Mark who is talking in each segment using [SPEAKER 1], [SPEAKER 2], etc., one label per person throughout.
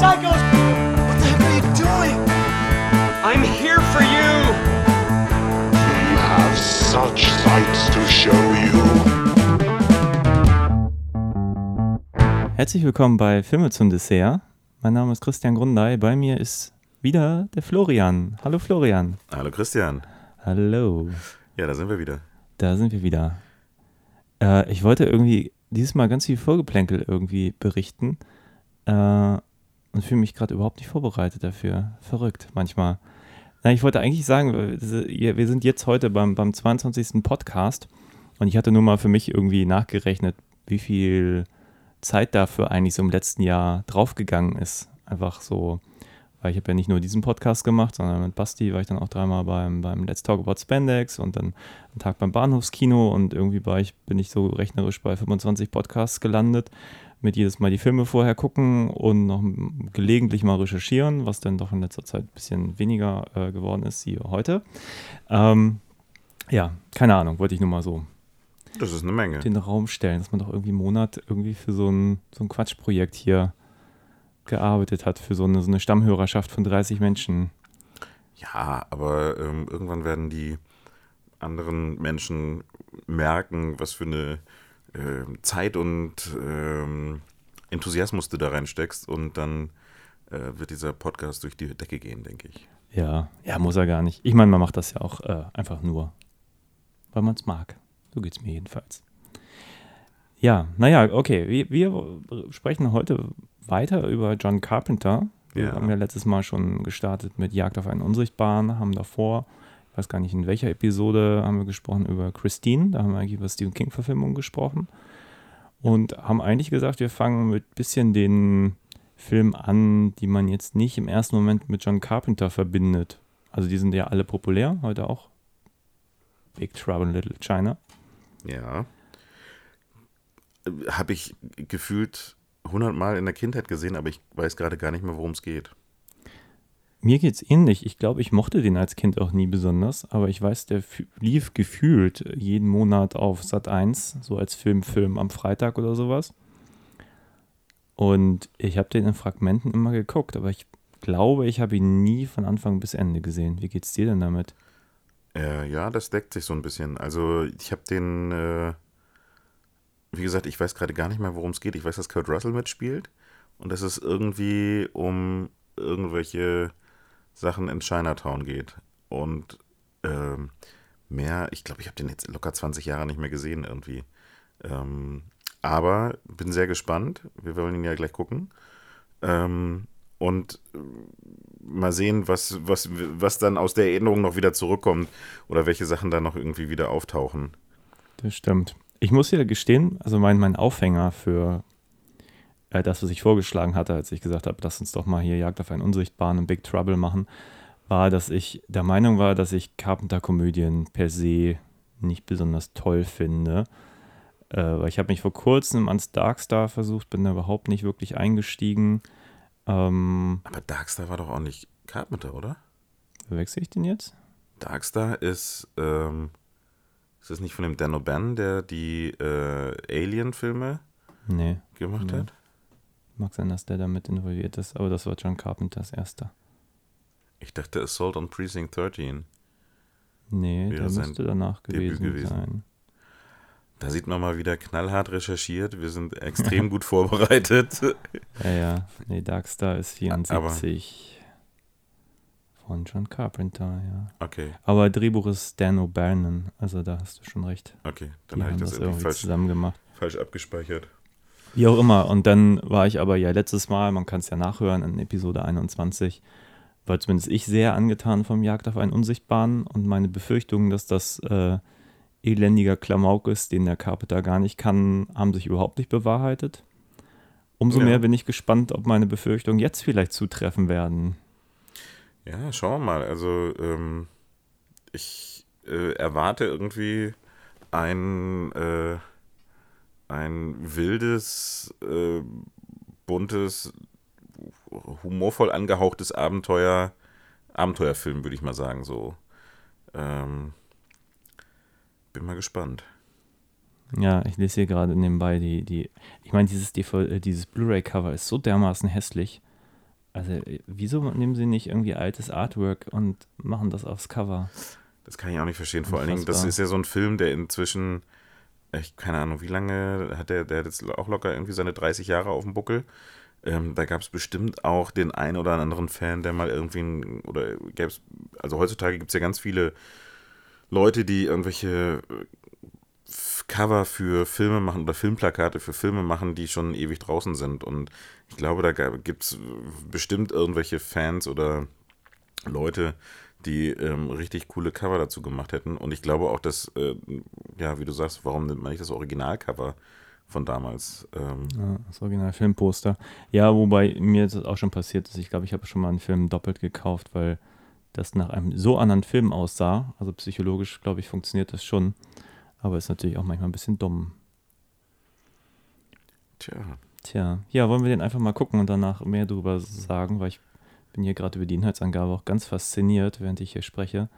[SPEAKER 1] psychos.
[SPEAKER 2] What the heck are you doing?
[SPEAKER 1] I'm here for you.
[SPEAKER 3] We have such sights to show you.
[SPEAKER 4] Herzlich willkommen bei Filme zum Dessert. Mein Name ist Christian Grundei. Bei mir ist wieder der Florian. Hallo Florian.
[SPEAKER 5] Hallo Christian.
[SPEAKER 4] Hallo.
[SPEAKER 5] Ja, da sind wir wieder.
[SPEAKER 4] Da sind wir wieder. Äh, ich wollte irgendwie dieses Mal ganz viel Vorgeplänkel irgendwie berichten äh, und fühle mich gerade überhaupt nicht vorbereitet dafür. Verrückt manchmal. Na, ich wollte eigentlich sagen, wir sind jetzt heute beim, beim 22. Podcast und ich hatte nur mal für mich irgendwie nachgerechnet, wie viel Zeit dafür eigentlich so im letzten Jahr draufgegangen ist. Einfach so, weil ich habe ja nicht nur diesen Podcast gemacht, sondern mit Basti war ich dann auch dreimal beim, beim Let's Talk About Spandex und dann einen Tag beim Bahnhofskino und irgendwie war ich, bin ich so rechnerisch bei 25 Podcasts gelandet, mit jedes Mal die Filme vorher gucken und noch gelegentlich mal recherchieren, was dann doch in letzter Zeit ein bisschen weniger äh, geworden ist, wie heute. Ähm, ja, keine Ahnung, wollte ich nur mal so
[SPEAKER 5] das ist eine Menge.
[SPEAKER 4] den Raum stellen, dass man doch irgendwie einen Monat irgendwie für so ein, so ein Quatschprojekt hier gearbeitet hat, für so eine, so eine Stammhörerschaft von 30 Menschen.
[SPEAKER 5] Ja, aber ähm, irgendwann werden die anderen Menschen merken, was für eine äh, Zeit und ähm, Enthusiasmus du da reinsteckst und dann äh, wird dieser Podcast durch die Decke gehen, denke ich.
[SPEAKER 4] Ja, ja, muss er gar nicht. Ich meine, man macht das ja auch äh, einfach nur, weil man es mag. So geht es mir jedenfalls. Ja, naja, okay. Wir, wir sprechen heute weiter über John Carpenter. Wir
[SPEAKER 5] Ja.
[SPEAKER 4] haben ja letztes Mal schon gestartet mit Jagd auf einen Unsichtbaren, haben davor, weiß gar nicht in welcher Episode, haben wir gesprochen über Christine. Da haben wir eigentlich über Stephen King-Verfilmungen gesprochen. Und haben eigentlich gesagt, wir fangen mit bisschen den Filmen an, die man jetzt nicht im ersten Moment mit John Carpenter verbindet. Also die sind ja alle populär, heute auch. Big Trouble in Little China.
[SPEAKER 5] Ja. Habe ich gefühlt hundertmal in der Kindheit gesehen, aber ich weiß gerade gar nicht mehr, worum es geht.
[SPEAKER 4] Mir geht's ähnlich. Ich glaube, ich mochte den als Kind auch nie besonders, aber ich weiß, der lief gefühlt jeden Monat auf Sat 1, so als Filmfilm am Freitag oder sowas. Und ich habe den in Fragmenten immer geguckt, aber ich glaube, ich habe ihn nie von Anfang bis Ende gesehen. Wie geht's dir denn damit?
[SPEAKER 5] Äh, ja, das deckt sich so ein bisschen. Also ich habe den, äh, wie gesagt, ich weiß gerade gar nicht mehr, worum es geht. Ich weiß, dass Kurt Russell mitspielt und dass es irgendwie um irgendwelche Sachen in Chinatown geht. Und ähm, mehr, ich glaube, ich habe den jetzt locker 20 Jahre nicht mehr gesehen irgendwie. Ähm, aber bin sehr gespannt. Wir wollen ihn ja gleich gucken. Ähm, und äh, mal sehen, was, was, was dann aus der Erinnerung noch wieder zurückkommt oder welche Sachen da noch irgendwie wieder auftauchen.
[SPEAKER 4] Das stimmt. Ich muss ja gestehen, also mein, mein Aufhänger für äh, das, was ich vorgeschlagen hatte, als ich gesagt habe, lass uns doch mal hier Jagd auf einen Unsichtbaren und Big Trouble machen, war, dass ich der Meinung war, dass ich Carpenter-Komödien per se nicht besonders toll finde. Äh, weil ich habe mich vor kurzem ans Darkstar versucht, bin da überhaupt nicht wirklich eingestiegen. Ähm,
[SPEAKER 5] Aber Darkstar war doch auch nicht Carpenter, oder?
[SPEAKER 4] wechsle ich den jetzt?
[SPEAKER 5] Darkstar ist, ähm, ist das nicht von dem Dan O'Bannon, der die äh, Alien-Filme
[SPEAKER 4] Nee.
[SPEAKER 5] gemacht
[SPEAKER 4] Nee.
[SPEAKER 5] hat?
[SPEAKER 4] Mag sein, dass der damit involviert ist, aber das war John Carpenters erster.
[SPEAKER 5] Ich dachte Assault on Precinct 13.
[SPEAKER 4] Nee,
[SPEAKER 5] Wäre
[SPEAKER 4] der
[SPEAKER 5] sein
[SPEAKER 4] müsste danach gewesen,
[SPEAKER 5] gewesen.
[SPEAKER 4] sein.
[SPEAKER 5] Da sieht man mal wieder knallhart recherchiert. Wir sind extrem gut vorbereitet.
[SPEAKER 4] Ja, ja. Nee, Darkstar ist 74 von John Carpenter, ja.
[SPEAKER 5] Okay,
[SPEAKER 4] Aber Drehbuch ist Dan O'Bannon, also da hast du schon recht.
[SPEAKER 5] okay. Dann habe ich das irgendwie
[SPEAKER 4] irgendwie
[SPEAKER 5] falsch,
[SPEAKER 4] zusammen gemacht.
[SPEAKER 5] falsch abgespeichert.
[SPEAKER 4] Wie auch immer. Und dann war ich aber ja letztes Mal, man kann es ja nachhören, in Episode 21, war zumindest ich sehr angetan vom Jagd auf einen Unsichtbaren und meine Befürchtungen, dass das äh, elendiger Klamauk ist, den der Carpenter gar nicht kann, haben sich überhaupt nicht bewahrheitet. Umso
[SPEAKER 5] Ja.
[SPEAKER 4] mehr bin ich gespannt, ob meine Befürchtungen jetzt vielleicht zutreffen werden.
[SPEAKER 5] Ja, schauen wir mal. Also, ähm, ich äh, erwarte irgendwie ein, äh, ein wildes, äh, buntes, humorvoll angehauchtes Abenteuer, Abenteuerfilm, würde ich mal sagen, so. Ähm, bin mal gespannt.
[SPEAKER 4] Ja, ich lese hier gerade nebenbei die, die, ich meine, dieses, äh, dieses Blu-ray-Cover ist so dermaßen hässlich. Also, äh, wieso nehmen sie nicht irgendwie altes Artwork und machen das aufs Cover?
[SPEAKER 5] Das kann ich auch nicht verstehen. Vor allen Dingen, das
[SPEAKER 4] Unfassbar.
[SPEAKER 5] ist ja so ein Film, der inzwischen, ich keine Ahnung, wie lange hat der, der hat jetzt auch locker irgendwie seine 30 Jahre auf dem Buckel. Ähm, da gab es bestimmt auch den einen oder anderen Fan, der mal irgendwie, ein, oder gäb's, also heutzutage gibt es ja ganz viele Leute, die irgendwelche äh, Cover für Filme machen oder Filmplakate für Filme machen, die schon ewig draußen sind. Und ich glaube, da gibt es bestimmt irgendwelche Fans oder Leute, die ähm, richtig coole Cover dazu gemacht hätten. Und ich glaube auch, dass, äh, ja, wie du sagst, warum nimmt man nicht das Originalcover von damals? Ähm,
[SPEAKER 4] Ja, das Original Filmposter. Ja, wobei mir das auch schon passiert ist. Ich glaube, ich habe schon mal einen Film doppelt gekauft, weil das nach einem so anderen Film aussah. Also psychologisch, glaube ich, funktioniert das schon. Aber ist natürlich auch manchmal ein bisschen dumm.
[SPEAKER 5] tja,
[SPEAKER 4] Tja, ja, wollen wir den einfach mal gucken und danach mehr darüber sagen, weil ich bin hier gerade über die Inhaltsangabe auch ganz fasziniert, während ich hier spreche.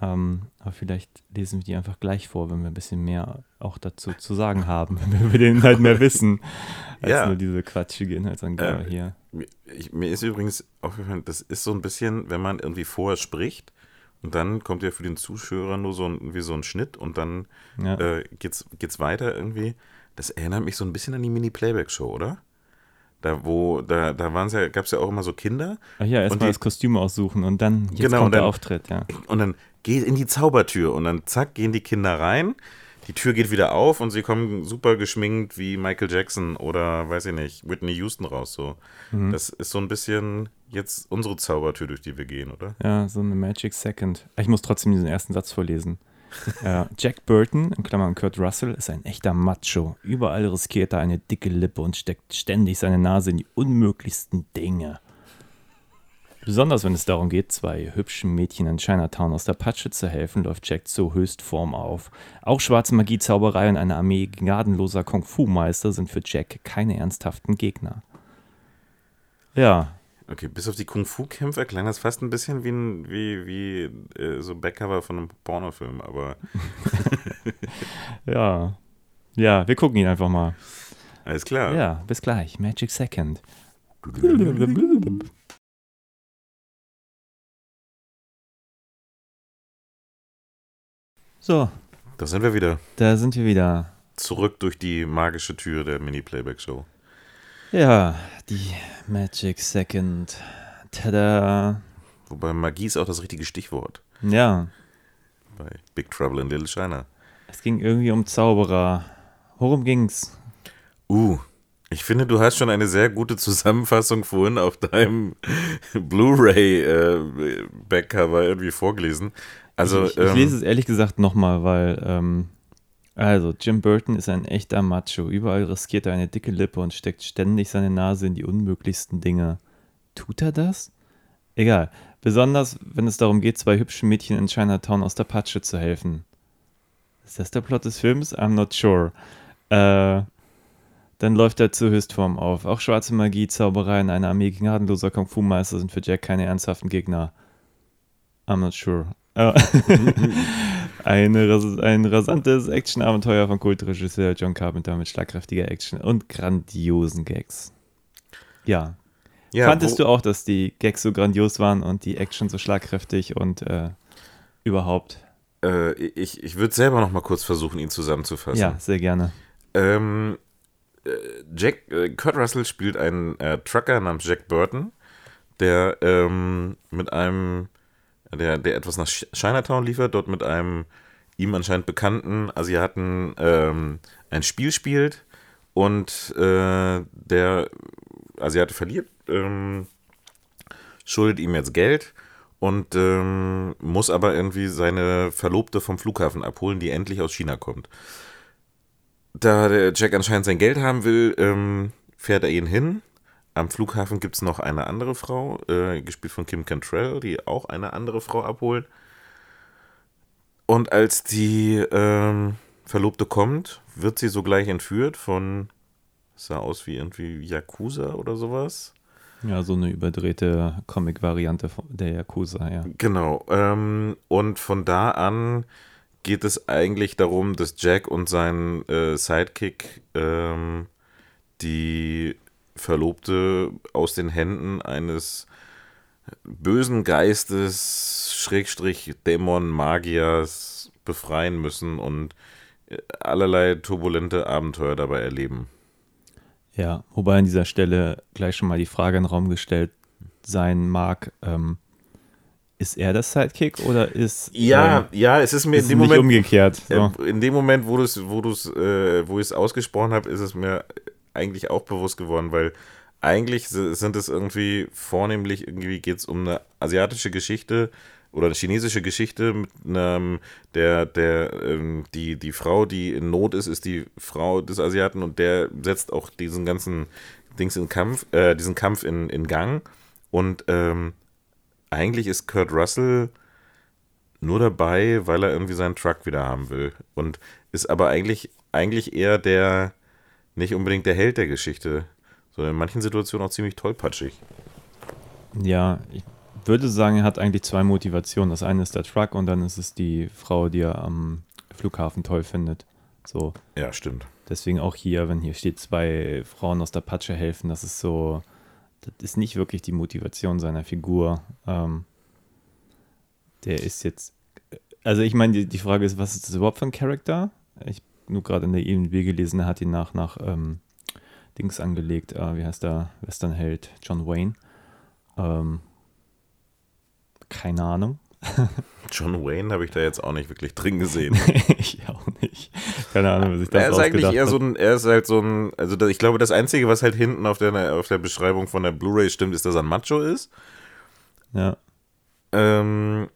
[SPEAKER 4] Ähm, aber vielleicht lesen wir die einfach gleich vor, wenn wir ein bisschen mehr auch dazu zu sagen haben, wenn wir über den Inhalt mehr wissen, als
[SPEAKER 5] Ja.
[SPEAKER 4] nur diese quatschige Inhaltsangabe
[SPEAKER 5] Äh,
[SPEAKER 4] hier.
[SPEAKER 5] mir, ich, mir ist übrigens aufgefallen, das ist so ein bisschen, wenn man irgendwie vorher spricht und dann kommt ja für den Zuschauer nur so ein, wie so ein Schnitt und dann
[SPEAKER 4] Ja.
[SPEAKER 5] äh, geht's, geht's weiter irgendwie. Das erinnert mich so ein bisschen an die Mini-Playback-Show, oder? Da, wo, da, da waren's ja, gab es ja auch immer so Kinder
[SPEAKER 4] Ach ja, erstmal
[SPEAKER 5] die-
[SPEAKER 4] das Kostüm aussuchen und dann jetzt
[SPEAKER 5] Genau,
[SPEAKER 4] kommt
[SPEAKER 5] und
[SPEAKER 4] der
[SPEAKER 5] dann-
[SPEAKER 4] Auftritt, ja.
[SPEAKER 5] und dann geht in die Zaubertür und dann zack, gehen die Kinder rein. Die Tür geht wieder auf und sie kommen super geschminkt wie Michael Jackson oder weiß ich nicht, Whitney Houston raus. So.
[SPEAKER 4] Mhm.
[SPEAKER 5] Das ist so ein bisschen jetzt unsere Zaubertür, durch die wir gehen, oder?
[SPEAKER 4] Ja, so eine Magic Second. Ich muss trotzdem diesen ersten Satz vorlesen. Jack Burton, in Klammern Kurt Russell, ist ein echter Macho. Überall riskiert er eine dicke Lippe und steckt ständig seine Nase in die unmöglichsten Dinge. Besonders wenn es darum geht, zwei hübschen Mädchen in Chinatown aus der Patsche zu helfen, läuft Jack zur Höchstform auf. Auch schwarze Magie, Zauberei und eine Armee gnadenloser Kung-Fu-Meister sind für Jack keine ernsthaften Gegner. Ja,
[SPEAKER 5] Okay, bis auf die Kung-Fu-Kämpfer klang das fast ein bisschen wie, ein, wie, wie äh, so Backcover von einem Pornofilm, aber
[SPEAKER 4] ja. Ja, wir gucken ihn einfach mal.
[SPEAKER 5] alles klar.
[SPEAKER 4] Ja, bis gleich. Magic Second. So,
[SPEAKER 5] Da sind wir wieder.
[SPEAKER 4] da sind wir wieder.
[SPEAKER 5] Zurück durch die magische Tür der Mini-Playback-Show.
[SPEAKER 4] Ja, die Magic Second. Tada.
[SPEAKER 5] Wobei Magie ist auch das richtige Stichwort
[SPEAKER 4] Ja,
[SPEAKER 5] bei Big Trouble in Little China.
[SPEAKER 4] es ging irgendwie um Zauberer. Worum ging's?
[SPEAKER 5] Uh, ich finde, du hast schon eine sehr gute Zusammenfassung vorhin auf deinem Blu-ray-Backcover irgendwie vorgelesen. Also,
[SPEAKER 4] ich, ich
[SPEAKER 5] ähm,
[SPEAKER 4] lese es ehrlich gesagt nochmal, weil, ähm, also, Jim Burton ist ein echter Macho. Überall riskiert er eine dicke Lippe und steckt ständig seine Nase in die unmöglichsten Dinge. Tut er das? Egal. Besonders, wenn es darum geht, zwei hübschen Mädchen in Chinatown aus der Patsche zu helfen. Ist das der Plot des Films? I'm not sure. Äh, dann läuft er zur Höchstform auf. Auch schwarze Magie, Zauberei und eine Armee gnadenloser Kung-Fu-Meister sind für Jack keine ernsthaften Gegner. I'm not sure. Äh, Eine, ein rasantes Action-Abenteuer von Kultregisseur John Carpenter mit schlagkräftiger Action und grandiosen Gags. Ja.
[SPEAKER 5] ja,
[SPEAKER 4] Fandest du auch, dass die Gags so grandios waren und die Action so schlagkräftig und äh, überhaupt?
[SPEAKER 5] Äh, ich ich würde selber noch mal kurz versuchen, ihn zusammenzufassen.
[SPEAKER 4] Ja, sehr gerne.
[SPEAKER 5] Ähm, äh, Jack, äh, Kurt Russell spielt einen äh, Trucker namens Jack Burton, der ähm, mit einem, der, der etwas nach Ch- Chinatown liefert, dort mit einem ihm anscheinend bekannten Asiaten ähm, ein Spiel spielt und äh, der Asiate verliert, ähm, schuldet ihm jetzt Geld und ähm, muss aber irgendwie seine Verlobte vom Flughafen abholen, die endlich aus China kommt. Da der Jack anscheinend sein Geld haben will, ähm, fährt er ihn hin. Am Flughafen gibt es noch eine andere Frau, äh, gespielt von Kim Cantrell, die auch eine andere Frau abholt. Und als die ähm, Verlobte kommt, wird sie sogleich entführt von, sah aus wie irgendwie Yakuza oder sowas.
[SPEAKER 4] Ja, so eine überdrehte Comic-Variante von- der Yakuza, ja.
[SPEAKER 5] Genau. Ähm, und von da an geht es eigentlich darum, dass Jack und sein äh, Sidekick ähm, die Verlobte aus den Händen eines bösen Geistes, Schrägstrich Dämon, Magiers befreien müssen und äh, allerlei turbulente Abenteuer dabei erleben.
[SPEAKER 4] Ja, wobei an dieser Stelle gleich schon mal die Frage in den Raum gestellt sein mag, ähm, ist er das Sidekick oder ist
[SPEAKER 5] Ja,
[SPEAKER 4] äh,
[SPEAKER 5] ja, es ist mir
[SPEAKER 4] ist
[SPEAKER 5] in dem Moment
[SPEAKER 4] umgekehrt? So.
[SPEAKER 5] Äh, In dem Moment, wo, du's, wo, du's, äh, wo ich es ausgesprochen habe, ist es mir eigentlich auch bewusst geworden, weil eigentlich si- sind es irgendwie vornehmlich, irgendwie geht es um eine asiatische Geschichte oder eine chinesische Geschichte mit einem, der, der, ähm, die, die Frau, die in Not ist, ist die Frau des Asiaten und der setzt auch diesen ganzen Dings in Kampf, äh, diesen Kampf in, in Gang und ähm, eigentlich ist Kurt Russell nur dabei, weil er irgendwie seinen Truck wieder haben will. Und ist aber eigentlich, eigentlich eher der, nicht unbedingt der Held der Geschichte, sondern in manchen Situationen auch ziemlich tollpatschig.
[SPEAKER 4] Ja, ich würde sagen, er hat eigentlich zwei Motivationen. Das eine ist der Truck und dann ist es die Frau, die er am Flughafen toll findet. So,
[SPEAKER 5] Ja, stimmt.
[SPEAKER 4] deswegen auch hier, wenn hier steht, zwei Frauen aus der Patsche helfen, das ist so, das ist nicht wirklich die Motivation seiner Figur. Ähm, der ist jetzt, also ich meine, die, die Frage ist, was ist das überhaupt für ein Charakter? Ich nur gerade in der IMDb gelesen, er hat ihn nach, nach ähm, Dings angelegt, äh, wie heißt der Westernheld? John Wayne. Ähm, keine Ahnung.
[SPEAKER 5] John Wayne habe ich da jetzt auch nicht wirklich drin gesehen.
[SPEAKER 4] ich auch nicht. Keine Ahnung, was ich da
[SPEAKER 5] er ist eigentlich eher
[SPEAKER 4] hab.
[SPEAKER 5] so ein, er ist halt so ein, also ich glaube, das Einzige, was halt hinten auf der, auf der Beschreibung von der Blu-ray stimmt, ist, dass er ein Macho ist.
[SPEAKER 4] Ja,
[SPEAKER 5] Ähm,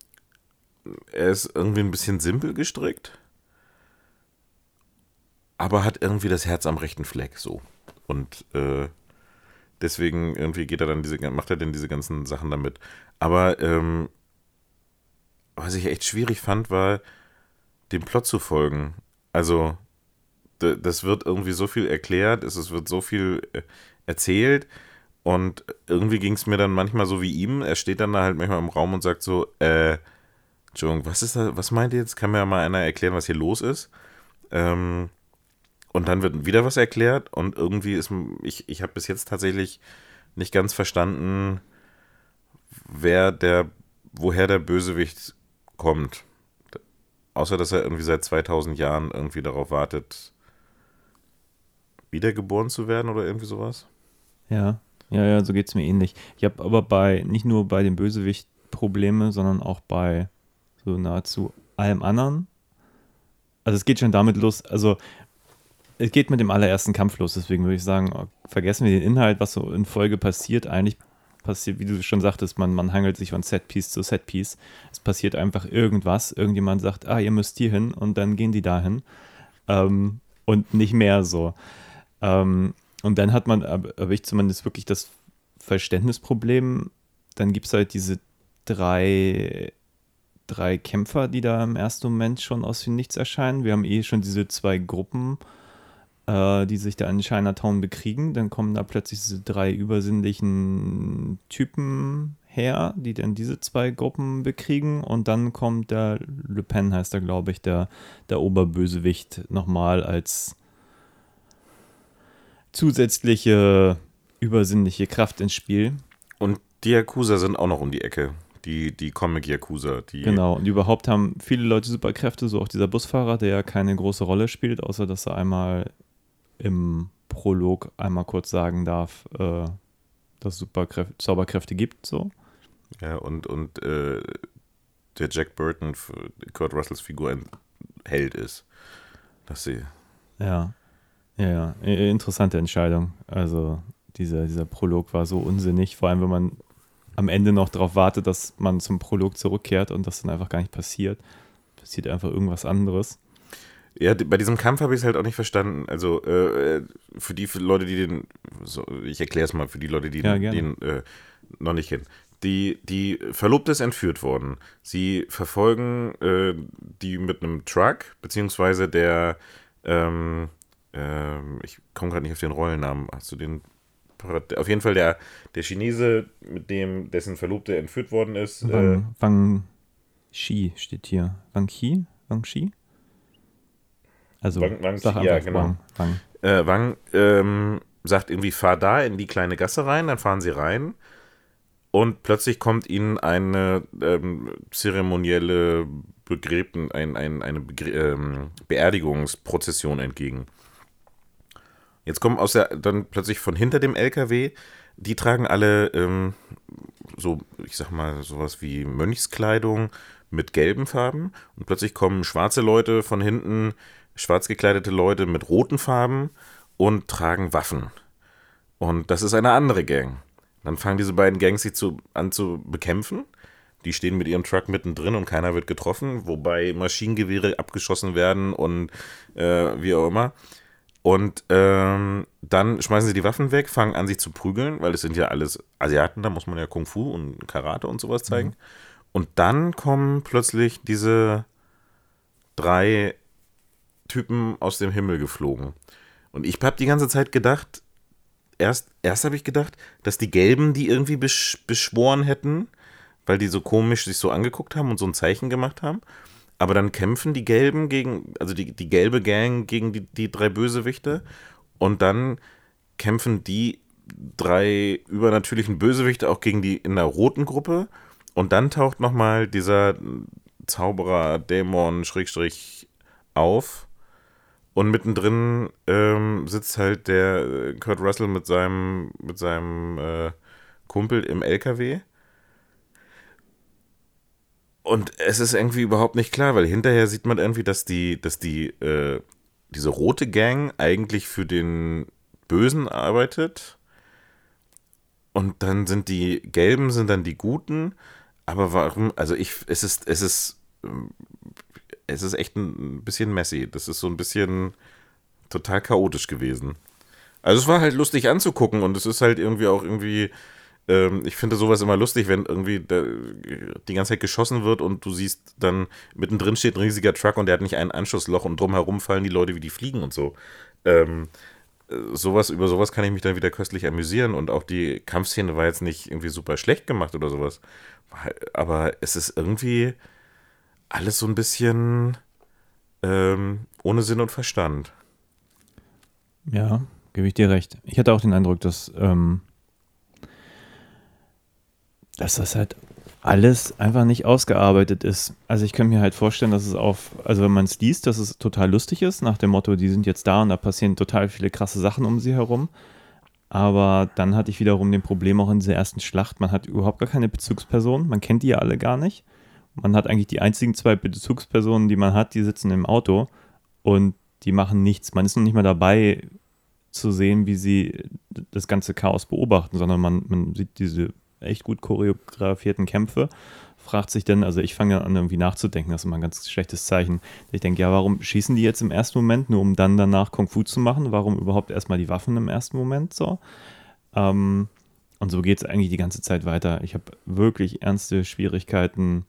[SPEAKER 5] er ist irgendwie ein bisschen simpel gestrickt, aber hat irgendwie das Herz am rechten Fleck so. Und äh, deswegen irgendwie geht er dann diese, macht er denn diese ganzen Sachen damit. Aber ähm, was ich echt schwierig fand, war, dem Plot zu folgen. Also, das wird irgendwie so viel erklärt, es wird so viel äh, erzählt. Und irgendwie ging es mir dann manchmal so wie ihm. Er steht dann da halt manchmal im Raum und sagt so, äh, Entschuldigung, was ist da, was meint ihr jetzt? Kann mir mal einer erklären, was hier los ist? Ähm, und dann wird wieder was erklärt und irgendwie ist, ich, ich habe bis jetzt tatsächlich nicht ganz verstanden, wer der, woher der Bösewicht kommt. Außer, dass er irgendwie seit 2000 Jahren irgendwie darauf wartet, wiedergeboren zu werden oder irgendwie sowas.
[SPEAKER 4] ja. Ja, ja, so geht es mir ähnlich. Ich habe aber bei, nicht nur bei dem Bösewicht Probleme, sondern auch bei so nahezu allem anderen. Also es geht schon damit los, also es geht mit dem allerersten Kampf los, deswegen würde ich sagen, vergessen wir den Inhalt, was so in Folge passiert. Eigentlich passiert, wie du schon sagtest, man, man hangelt sich von Setpiece zu Setpiece. Es passiert einfach irgendwas, irgendjemand sagt, ah, ihr müsst hier hin und dann gehen die dahin. Ähm, und nicht mehr so. Ähm, und dann hat man, aber ich zumindest wirklich das Verständnisproblem, dann gibt es halt diese drei, drei Kämpfer, die da im ersten Moment schon aus dem Nichts erscheinen. Wir haben eh schon diese zwei Gruppen, äh, die sich da in Chinatown bekriegen. Dann kommen da plötzlich diese drei übersinnlichen Typen her, die dann diese zwei Gruppen bekriegen. Und dann kommt der Le Pen, heißt er, glaube ich, der, der Oberbösewicht nochmal als zusätzliche übersinnliche Kraft ins Spiel.
[SPEAKER 5] Und die Yakuza sind auch noch um die Ecke. Die, die Comic-Yakuza. Die,
[SPEAKER 4] Genau. Und überhaupt haben viele Leute Superkräfte, so auch dieser Busfahrer, der ja keine große Rolle spielt, außer dass er einmal im Prolog einmal kurz sagen darf, äh, dass es Superkräfte, Zauberkräfte gibt. So.
[SPEAKER 5] Ja, und, und äh, der Jack Burton, Kurt Russells Figur, ein Held ist. Dass sie.
[SPEAKER 4] Ja. Ja, ja. Interessante Entscheidung. Also dieser, dieser Prolog war so unsinnig, vor allem wenn man am Ende noch darauf wartet, dass man zum Prolog zurückkehrt und das dann einfach gar nicht passiert. Passiert einfach irgendwas anderes.
[SPEAKER 5] Ja, bei diesem Kampf habe ich es halt auch nicht verstanden. Also, äh, für die für Leute, die den. So, ich erkläre es mal für die Leute, die
[SPEAKER 4] Ja,
[SPEAKER 5] den, den äh, noch nicht kennen. Die, die Verlobte ist entführt worden. Sie verfolgen äh, die mit einem Truck, beziehungsweise der. Ähm, ähm, ich komme gerade nicht auf den Rollennamen. Hast du den? Auf jeden Fall der, der Chinese, mit dem dessen Verlobte entführt worden ist. Äh,
[SPEAKER 4] Wang, Wang Xi steht hier. Wang Xi? Wang Xi? Also,
[SPEAKER 5] Wang- Wang-
[SPEAKER 4] sag
[SPEAKER 5] ja, genau.
[SPEAKER 4] Wang. Wang.
[SPEAKER 5] Äh, Wang ähm, sagt irgendwie, fahr da in die kleine Gasse rein, dann fahren sie rein und plötzlich kommt ihnen eine ähm, zeremonielle Begräbten, ein, ein, eine Begrä ähm, Beerdigungsprozession entgegen. Jetzt kommen aus der, dann plötzlich von hinter dem LKW, die tragen alle ähm, so, ich sag mal, sowas wie Mönchskleidung mit gelben Farben und plötzlich kommen schwarze Leute von hinten, schwarz gekleidete Leute mit roten Farben und tragen Waffen. Und das ist eine andere Gang. Dann fangen diese beiden Gangs sich zu, an zu bekämpfen. Die stehen mit ihrem Truck mittendrin und keiner wird getroffen, wobei Maschinengewehre abgeschossen werden und äh, wie auch immer. Und ähm, dann schmeißen sie die Waffen weg, fangen an, sich zu prügeln, weil es sind ja alles Asiaten, da muss man ja Kung Fu und Karate und sowas zeigen. Und dann kommen plötzlich diese drei Typen aus dem Himmel geflogen. Und ich habe die ganze Zeit gedacht, erst, erst habe ich gedacht, dass die Gelben die irgendwie besch beschworen hätten, weil die so komisch sich so angeguckt haben und so ein Zeichen gemacht haben. Aber dann kämpfen die Gelben gegen, also die, die gelbe Gang gegen die, die drei Bösewichte. Und dann kämpfen die drei übernatürlichen Bösewichte auch gegen die in der roten Gruppe. Und dann taucht nochmal dieser Zauberer, Dämon, Schrägstrich auf. Und mittendrin ähm, sitzt halt der äh, Kurt Russell mit seinem, mit seinem äh, Kumpel im LKW. Und es ist irgendwie überhaupt nicht klar, weil hinterher sieht man irgendwie, dass die, dass die, äh, diese rote Gang eigentlich für den Bösen arbeitet. Und dann sind die Gelben, sind dann die Guten. Aber warum, also ich, es ist, es ist, ähm, es ist echt ein bisschen messy. Das ist so ein bisschen total chaotisch gewesen. Also es war halt lustig anzugucken und es ist halt irgendwie auch irgendwie, ähm, ich finde sowas immer lustig, wenn irgendwie da, die ganze Zeit geschossen wird und du siehst dann mittendrin steht ein riesiger Truck und der hat nicht ein Anschussloch und drumherum fallen die Leute wie die fliegen und so. Ähm, äh, sowas, über sowas kann ich mich dann wieder köstlich amüsieren und auch die Kampfszene war jetzt nicht irgendwie super schlecht gemacht oder sowas. Aber es ist irgendwie alles so ein bisschen ähm, ohne Sinn und Verstand.
[SPEAKER 4] Ja, gebe ich dir recht. Ich hatte auch den Eindruck, dass, ähm, dass das halt alles einfach nicht ausgearbeitet ist. Also ich könnte mir halt vorstellen, dass es auf, also wenn man es liest, dass es total lustig ist, nach dem Motto, die sind jetzt da und da passieren total viele krasse Sachen um sie herum. Aber dann hatte ich wiederum den Problem auch in dieser ersten Schlacht, man hat überhaupt gar keine Bezugsperson, man kennt die ja alle gar nicht. Man hat eigentlich die einzigen zwei Bezugspersonen, die man hat, die sitzen im Auto und die machen nichts. Man ist noch nicht mal dabei zu sehen, wie sie das ganze Chaos beobachten, sondern man, man sieht diese echt gut choreografierten Kämpfe, fragt sich dann, also ich fange dann an irgendwie nachzudenken, das ist immer ein ganz schlechtes Zeichen. Ich denke, ja, warum schießen die jetzt im ersten Moment, nur um dann danach Kung Fu zu machen? Warum überhaupt erstmal die Waffen im ersten Moment so? Ähm, und so geht es eigentlich die ganze Zeit weiter. Ich habe wirklich ernste Schwierigkeiten,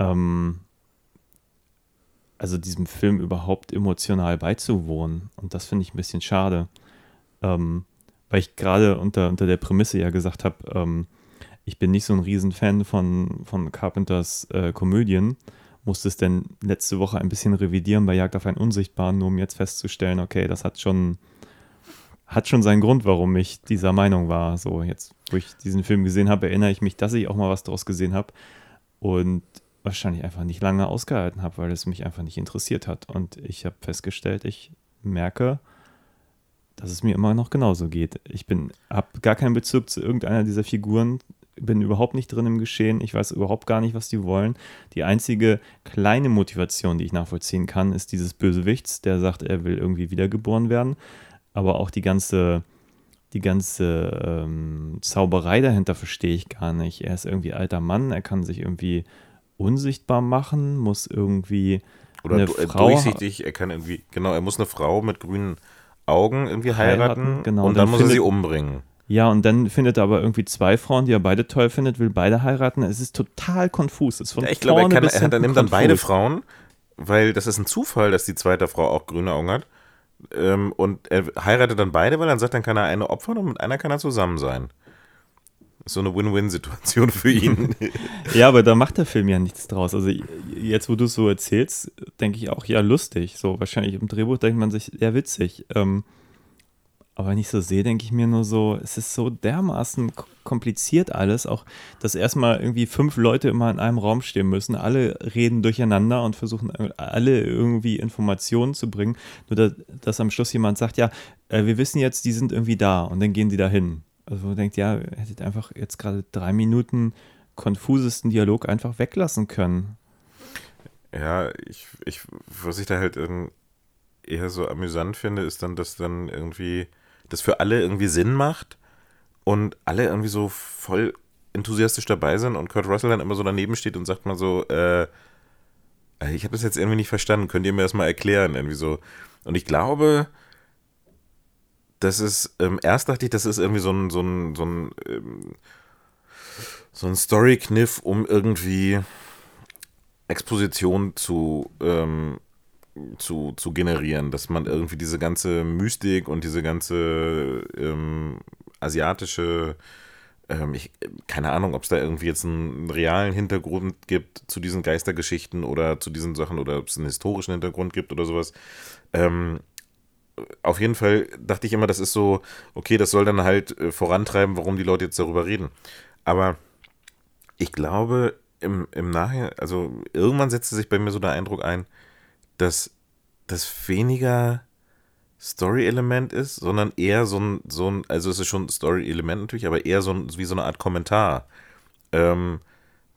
[SPEAKER 4] ähm, also diesem Film überhaupt emotional beizuwohnen. Und das finde ich ein bisschen schade. Ähm, weil ich gerade unter, unter der Prämisse ja gesagt habe, ähm, ich bin nicht so ein Riesenfan von, von Carpenters äh, Komödien. Musste es denn letzte Woche ein bisschen revidieren bei Jagd auf einen Unsichtbaren, nur um jetzt festzustellen, okay, das hat schon, hat schon seinen Grund, warum ich dieser Meinung war. So, jetzt, wo ich diesen Film gesehen habe, erinnere ich mich, dass ich auch mal was daraus gesehen habe. Und wahrscheinlich einfach nicht lange ausgehalten habe, weil es mich einfach nicht interessiert hat. Und ich habe festgestellt, ich merke, dass es mir immer noch genauso geht. Ich habe gar keinen Bezug zu irgendeiner dieser Figuren, bin überhaupt nicht drin im Geschehen, ich weiß überhaupt gar nicht, was die wollen. Die einzige kleine Motivation, die ich nachvollziehen kann, ist dieses Bösewichts, der sagt, er will irgendwie wiedergeboren werden. Aber auch die ganze, die ganze ähm, Zauberei dahinter verstehe ich gar nicht. Er ist irgendwie alter Mann, er kann sich irgendwie unsichtbar machen, muss irgendwie
[SPEAKER 5] Oder
[SPEAKER 4] eine
[SPEAKER 5] äh,
[SPEAKER 4] Frau
[SPEAKER 5] durchsichtig, er kann irgendwie, genau, er muss eine Frau mit grünen Augen irgendwie heiraten,
[SPEAKER 4] Heiraten, genau,
[SPEAKER 5] und dann,
[SPEAKER 4] dann
[SPEAKER 5] muss er sie
[SPEAKER 4] findet-
[SPEAKER 5] umbringen.
[SPEAKER 4] Ja, und dann findet er aber irgendwie zwei Frauen, die er beide toll findet, will beide heiraten. Es ist total konfus. Es ist von
[SPEAKER 5] Ja, ich glaube, er, kann,
[SPEAKER 4] bis
[SPEAKER 5] er, er nimmt dann beide. Frauen, weil das ist ein Zufall, dass die zweite Frau auch grüne Augen hat. Ähm, und er heiratet dann beide, weil er sagt, dann kann er eine opfern und mit einer kann er zusammen sein. So eine Win-Win-Situation für ihn.
[SPEAKER 4] Ja, aber da macht der Film ja nichts draus. Also jetzt, wo du es so erzählst, denke ich auch, ja, lustig. So wahrscheinlich im Drehbuch denkt man sich, ja, witzig. Ähm, aber wenn ich so sehe, denke ich mir nur so, es ist so dermaßen kompliziert alles. Auch, dass erstmal irgendwie fünf Leute immer in einem Raum stehen müssen. Alle reden durcheinander und versuchen äh, alle irgendwie Informationen zu bringen. Nur, dass, dass am Schluss jemand sagt, ja, äh, wir wissen jetzt, die sind irgendwie da. Und dann gehen die da hin. Also man denkt, ja, ihr hättet einfach jetzt gerade drei Minuten konfusesten Dialog einfach weglassen können.
[SPEAKER 5] Ja, ich, ich, was ich da halt irgend- eher so amüsant finde, ist dann, dass dann irgendwie das für alle irgendwie Sinn macht und alle irgendwie so voll enthusiastisch dabei sind und Kurt Russell dann immer so daneben steht und sagt mal so, äh, ich habe das jetzt irgendwie nicht verstanden, könnt ihr mir das mal erklären? Irgendwie so. Und ich glaube, das ist, ähm, erst dachte ich, das ist irgendwie so ein, so ein, so ein, ähm, so ein Story-Kniff, um irgendwie Exposition zu, ähm, zu, zu generieren, dass man irgendwie diese ganze Mystik und diese ganze ähm, asiatische, ähm, ich, keine Ahnung, ob es da irgendwie jetzt einen realen Hintergrund gibt zu diesen Geistergeschichten oder zu diesen Sachen oder ob es einen historischen Hintergrund gibt oder sowas. Ähm, auf jeden Fall dachte ich immer, das ist so, okay, das soll dann halt äh, vorantreiben, warum die Leute jetzt darüber reden. Aber ich glaube, im, im Nachhinein, also irgendwann setzte sich bei mir so der Eindruck ein, dass das weniger Story-Element ist, sondern eher so ein, so ein, also es ist schon Story-Element natürlich, aber eher so ein, wie so eine Art Kommentar. Ähm,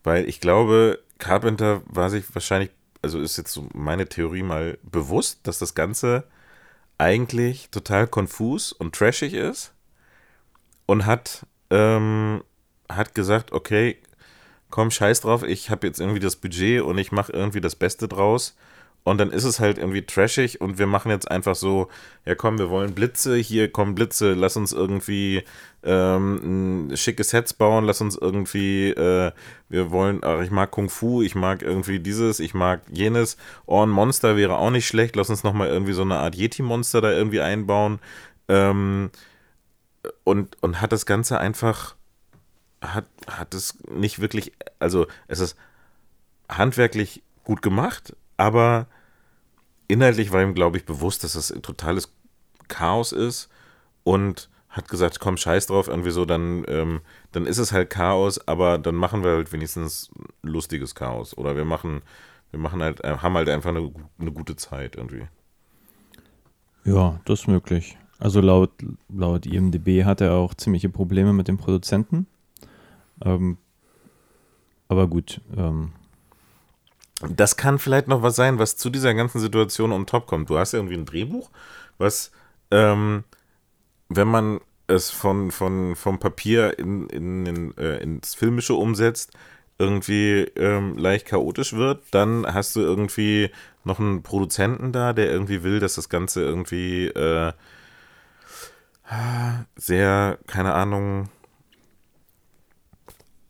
[SPEAKER 5] weil ich glaube, Carpenter war sich wahrscheinlich, also ist jetzt so meine Theorie mal bewusst, dass das Ganze eigentlich total konfus und trashig ist und hat, ähm, hat gesagt, okay, komm, scheiß drauf, ich habe jetzt irgendwie das Budget und ich mache irgendwie das Beste draus. Und dann ist es halt irgendwie trashig und wir machen jetzt einfach so, ja komm, wir wollen Blitze, hier kommen Blitze, lass uns irgendwie ähm, ein schickes Sets bauen, lass uns irgendwie, äh, wir wollen, ach, ich mag Kung Fu, ich mag irgendwie dieses, ich mag jenes. Oh, ein Monster wäre auch nicht schlecht, lass uns nochmal irgendwie so eine Art Yeti-Monster da irgendwie einbauen. Ähm, und, und hat das Ganze einfach, hat, hat es nicht wirklich, also es ist handwerklich gut gemacht, aber inhaltlich war ihm, glaube ich, bewusst, dass das totales Chaos ist und hat gesagt, komm, scheiß drauf, irgendwie so, dann, ähm, dann ist es halt Chaos, aber dann machen wir halt wenigstens lustiges Chaos. Oder wir machen, wir machen halt, äh, haben halt einfach eine, eine gute Zeit irgendwie.
[SPEAKER 4] Ja, das ist möglich. Also laut, laut IMDB hat er auch ziemliche Probleme mit dem Produzenten. Ähm, aber gut, ähm,
[SPEAKER 5] Das kann vielleicht noch was sein, was zu dieser ganzen Situation on top kommt. Du hast ja irgendwie ein Drehbuch, was, ähm, wenn man es von, von, vom Papier in, in, in, äh, ins Filmische umsetzt, irgendwie ähm, leicht chaotisch wird, dann hast du irgendwie noch einen Produzenten da, der irgendwie will, dass das Ganze irgendwie äh, sehr, keine Ahnung,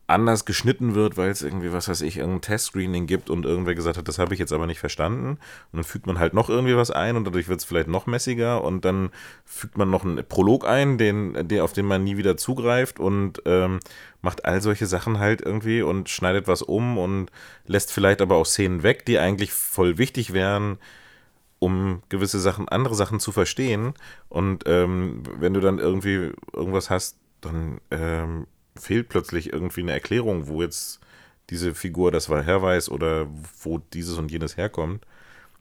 [SPEAKER 5] anders geschnitten wird, weil es irgendwie, was weiß ich, irgendein Testscreening gibt und irgendwer gesagt hat, das habe ich jetzt aber nicht verstanden. Und dann fügt man halt noch irgendwie was ein und dadurch wird es vielleicht noch messiger und dann fügt man noch einen Prolog ein, den, den, auf den man nie wieder zugreift und ähm, macht all solche Sachen halt irgendwie und schneidet was um und lässt vielleicht aber auch Szenen weg, die eigentlich voll wichtig wären, um gewisse Sachen, andere Sachen zu verstehen. Und ähm, wenn du dann irgendwie irgendwas hast, dann ähm, fehlt plötzlich irgendwie eine Erklärung, wo jetzt diese Figur das war herweist oder wo dieses und jenes herkommt.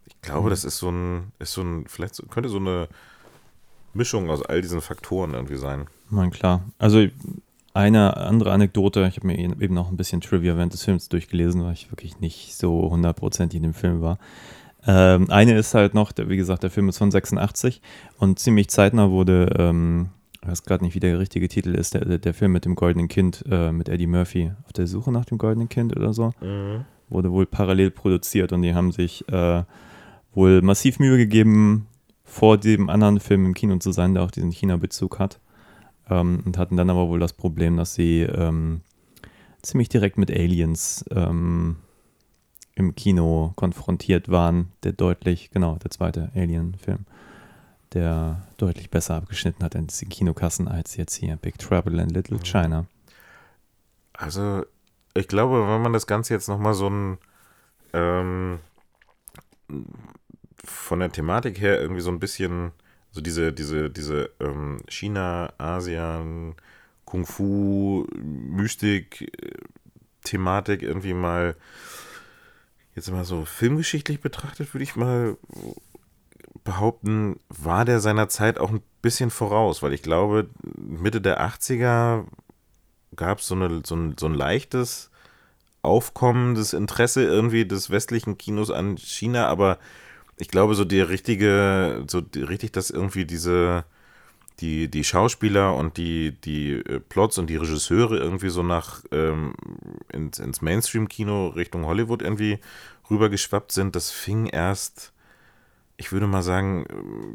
[SPEAKER 5] Ich glaube, das ist so ein, ist so ein, vielleicht könnte so eine Mischung aus all diesen Faktoren irgendwie sein.
[SPEAKER 4] mein klar. Also eine andere Anekdote, ich habe mir eben noch ein bisschen Trivia während des Films durchgelesen, weil ich wirklich nicht so hundertprozentig in dem Film war. Ähm, eine ist halt noch, wie gesagt, der Film ist von 86 und ziemlich zeitnah wurde, ähm, ich weiß gerade nicht, wie der richtige Titel ist, der, der Film mit dem goldenen Kind, äh, mit Eddie Murphy, auf der Suche nach dem goldenen Kind oder so, wurde wohl parallel produziert und die haben sich äh, wohl massiv Mühe gegeben, vor dem anderen Film im Kino zu sein, der auch diesen China-Bezug hat. Ähm, und hatten dann aber wohl das Problem, dass sie ähm, ziemlich direkt mit Aliens ähm, im Kino konfrontiert waren, der deutlich, genau, der zweite Alien-Film, der deutlich besser abgeschnitten hat in den Kinokassen als jetzt hier Big Trouble in Little China.
[SPEAKER 5] Also, ich glaube, wenn man das Ganze jetzt nochmal so ein ähm, von der Thematik her irgendwie so ein bisschen, so diese, diese, diese ähm, China, Asien, Kung Fu, Mystik, äh, Thematik irgendwie mal jetzt mal so filmgeschichtlich betrachtet, würde ich mal behaupten, war der seiner Zeit auch ein bisschen voraus, weil ich glaube, Mitte der 80er gab so eine, so, ein, so ein leichtes aufkommendes Interesse irgendwie des westlichen Kinos an China, aber ich glaube, so die richtige, so die, richtig, dass irgendwie diese, die, die Schauspieler und die, die äh, Plots und die Regisseure irgendwie so nach ähm, ins, ins Mainstream-Kino Richtung Hollywood irgendwie rübergeschwappt sind, das fing erst, ich würde mal sagen,